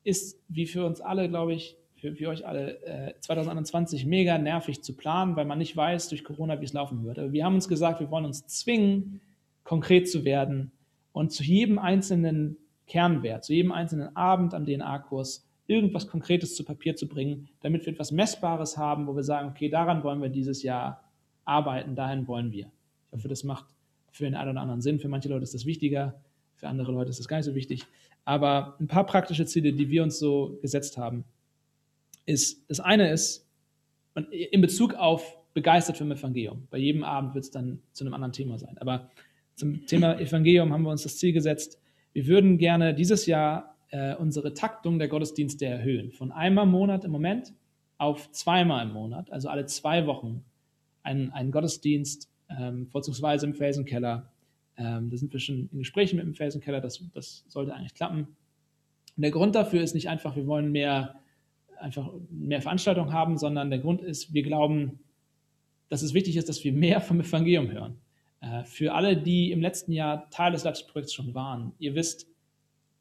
ist, wie für uns alle, glaube ich, für, für euch alle, äh, 2021 mega nervig zu planen, weil man nicht weiß durch Corona, wie es laufen wird. Aber wir haben uns gesagt, wir wollen uns zwingen, konkret zu werden und zu jedem einzelnen Kernwert, zu jedem einzelnen Abend am DNA-Kurs irgendwas Konkretes zu Papier zu bringen, damit wir etwas Messbares haben, wo wir sagen, okay, daran wollen wir dieses Jahr arbeiten, dahin wollen wir. Hoffe, das macht für den einen oder anderen Sinn. Für manche Leute ist das wichtiger, für andere Leute ist das gar nicht so wichtig. Aber ein paar praktische Ziele, die wir uns so gesetzt haben, ist, das eine ist, in Bezug auf begeistert vom Evangelium. Bei jedem Abend wird es dann zu einem anderen Thema sein. Aber zum Thema Evangelium haben wir uns das Ziel gesetzt, wir würden gerne dieses Jahr äh, unsere Taktung der Gottesdienste erhöhen. Von einmal im Monat im Moment auf zweimal im Monat, also alle zwei Wochen, einen, einen Gottesdienst ähm, vorzugsweise im Felsenkeller. Ähm, da sind wir schon in Gesprächen mit dem Felsenkeller, das, das sollte eigentlich klappen. Und der Grund dafür ist nicht einfach, wir wollen mehr, einfach mehr Veranstaltungen haben, sondern der Grund ist, wir glauben, dass es wichtig ist, dass wir mehr vom Evangelium hören. Äh, für alle, die im letzten Jahr Teil des Leipzig-Projekts schon waren, ihr wisst,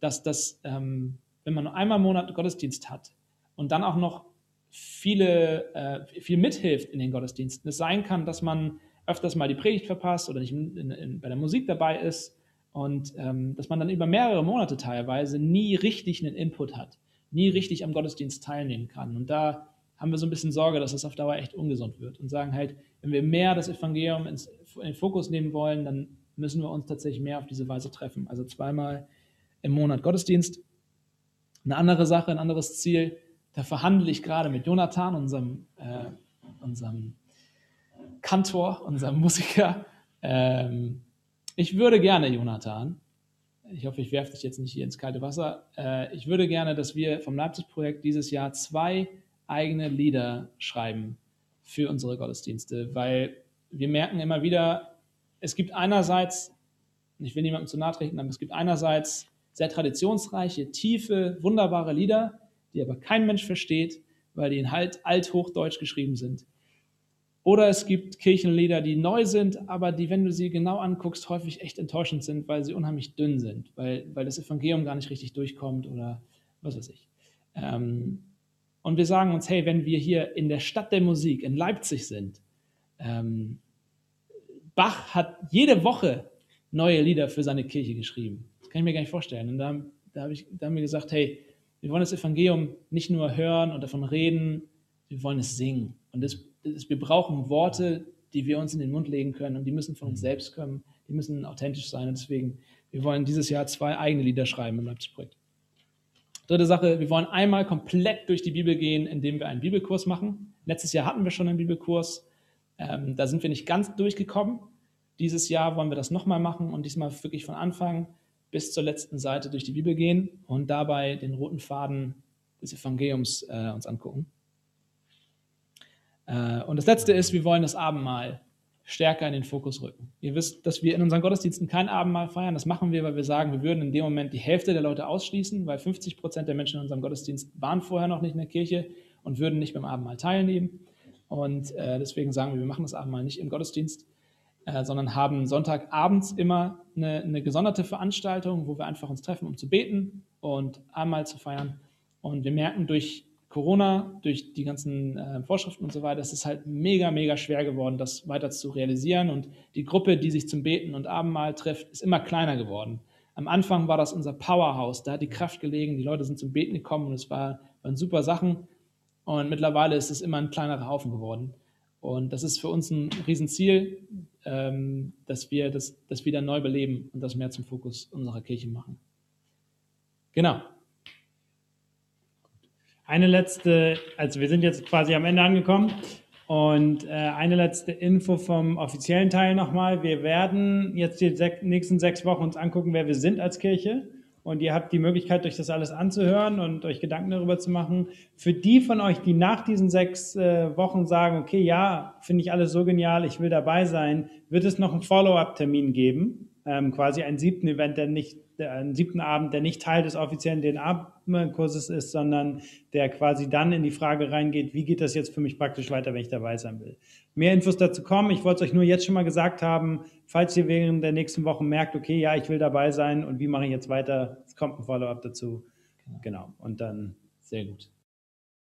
dass das, ähm, wenn man nur einmal im Monat Gottesdienst hat und dann auch noch viele, äh, viel mithilft in den Gottesdiensten, es sein kann, dass man öfters mal die Predigt verpasst oder nicht in, in, bei der Musik dabei ist und ähm, dass man dann über mehrere Monate teilweise nie richtig einen Input hat, nie richtig am Gottesdienst teilnehmen kann. Und da haben wir so ein bisschen Sorge, dass es auf Dauer echt ungesund wird und sagen halt, wenn wir mehr das Evangelium ins, in den Fokus nehmen wollen, dann müssen wir uns tatsächlich mehr auf diese Weise treffen. Also zweimal im Monat Gottesdienst. Eine andere Sache, ein anderes Ziel, da verhandle ich gerade mit Jonathan, unserem, äh, unserem Kantor, unser Musiker. Ähm, ich würde gerne, Jonathan, ich hoffe, ich werfe dich jetzt nicht hier ins kalte Wasser, äh, ich würde gerne, dass wir vom Leipzig-Projekt dieses Jahr zwei eigene Lieder schreiben für unsere Gottesdienste, weil wir merken immer wieder, es gibt einerseits, ich will niemandem zu nahe treten, aber es gibt einerseits sehr traditionsreiche, tiefe, wunderbare Lieder, die aber kein Mensch versteht, weil die in halt althochdeutsch geschrieben sind. Oder es gibt Kirchenlieder, die neu sind, aber die, wenn du sie genau anguckst, häufig echt enttäuschend sind, weil sie unheimlich dünn sind, weil, weil das Evangelium gar nicht richtig durchkommt oder was weiß ich. Ähm, und wir sagen uns, hey, wenn wir hier in der Stadt der Musik, in Leipzig sind, ähm, Bach hat jede Woche neue Lieder für seine Kirche geschrieben. Das kann ich mir gar nicht vorstellen. Und da, da, hab ich, da haben wir gesagt, hey, wir wollen das Evangelium nicht nur hören und davon reden, wir wollen es singen. Und das wir brauchen Worte, die wir uns in den Mund legen können und die müssen von uns mhm. selbst kommen, die müssen authentisch sein und deswegen, wir wollen dieses Jahr zwei eigene Lieder schreiben im Leipzig-Projekt. Dritte Sache, wir wollen einmal komplett durch die Bibel gehen, indem wir einen Bibelkurs machen. Letztes Jahr hatten wir schon einen Bibelkurs, ähm, da sind wir nicht ganz durchgekommen. Dieses Jahr wollen wir das nochmal machen und diesmal wirklich von Anfang bis zur letzten Seite durch die Bibel gehen und dabei den roten Faden des Evangeliums äh, uns angucken. Äh, und das Letzte ist, wir wollen das Abendmahl stärker in den Fokus rücken. Ihr wisst, dass wir in unseren Gottesdiensten kein Abendmahl feiern. Das machen wir, weil wir sagen, wir würden in dem Moment die Hälfte der Leute ausschließen, weil 50 Prozent der Menschen in unserem Gottesdienst waren vorher noch nicht in der Kirche und würden nicht beim Abendmahl teilnehmen. Und äh, deswegen sagen wir, wir machen das Abendmahl nicht im Gottesdienst, äh, sondern haben Sonntagabends immer eine, eine gesonderte Veranstaltung, wo wir einfach uns treffen, um zu beten und Abendmahl zu feiern. Und wir merken durch Corona, durch die ganzen äh, Vorschriften und so weiter, ist es halt mega, mega schwer geworden, das weiter zu realisieren. Und die Gruppe, die sich zum Beten und Abendmahl trifft, ist immer kleiner geworden. Am Anfang war das unser Powerhouse, da hat die Kraft gelegen, die Leute sind zum Beten gekommen und es war, waren super Sachen. Und mittlerweile ist es immer ein kleinerer Haufen geworden. Und das ist für uns ein Riesenziel, ähm, dass wir das, das wieder neu beleben und das mehr zum Fokus unserer Kirche machen. Genau. Eine letzte, also wir sind jetzt quasi am Ende angekommen Und äh, eine letzte Info vom offiziellen Teil nochmal. Wir werden jetzt die sech nächsten sechs Wochen uns angucken, wer wir sind als Kirche. Und ihr habt die Möglichkeit, euch das alles anzuhören und euch Gedanken darüber zu machen. Für die von euch, die nach diesen sechs äh, Wochen sagen, okay, ja, finde ich alles so genial, ich will dabei sein, wird es noch einen Follow-up-Termin geben. Ähm, quasi einen siebten Event, der nicht einen siebten Abend, der nicht Teil des offiziellen DNA-Kurses ist, sondern der quasi dann in die Frage reingeht, wie geht das jetzt für mich praktisch weiter, wenn ich dabei sein will. Mehr Infos dazu kommen. Ich wollte es euch nur jetzt schon mal gesagt haben, falls ihr während der nächsten Wochen merkt, okay, ja, ich will dabei sein und wie mache ich jetzt weiter, es kommt ein Follow-up dazu. Genau. Und dann. Sehr gut.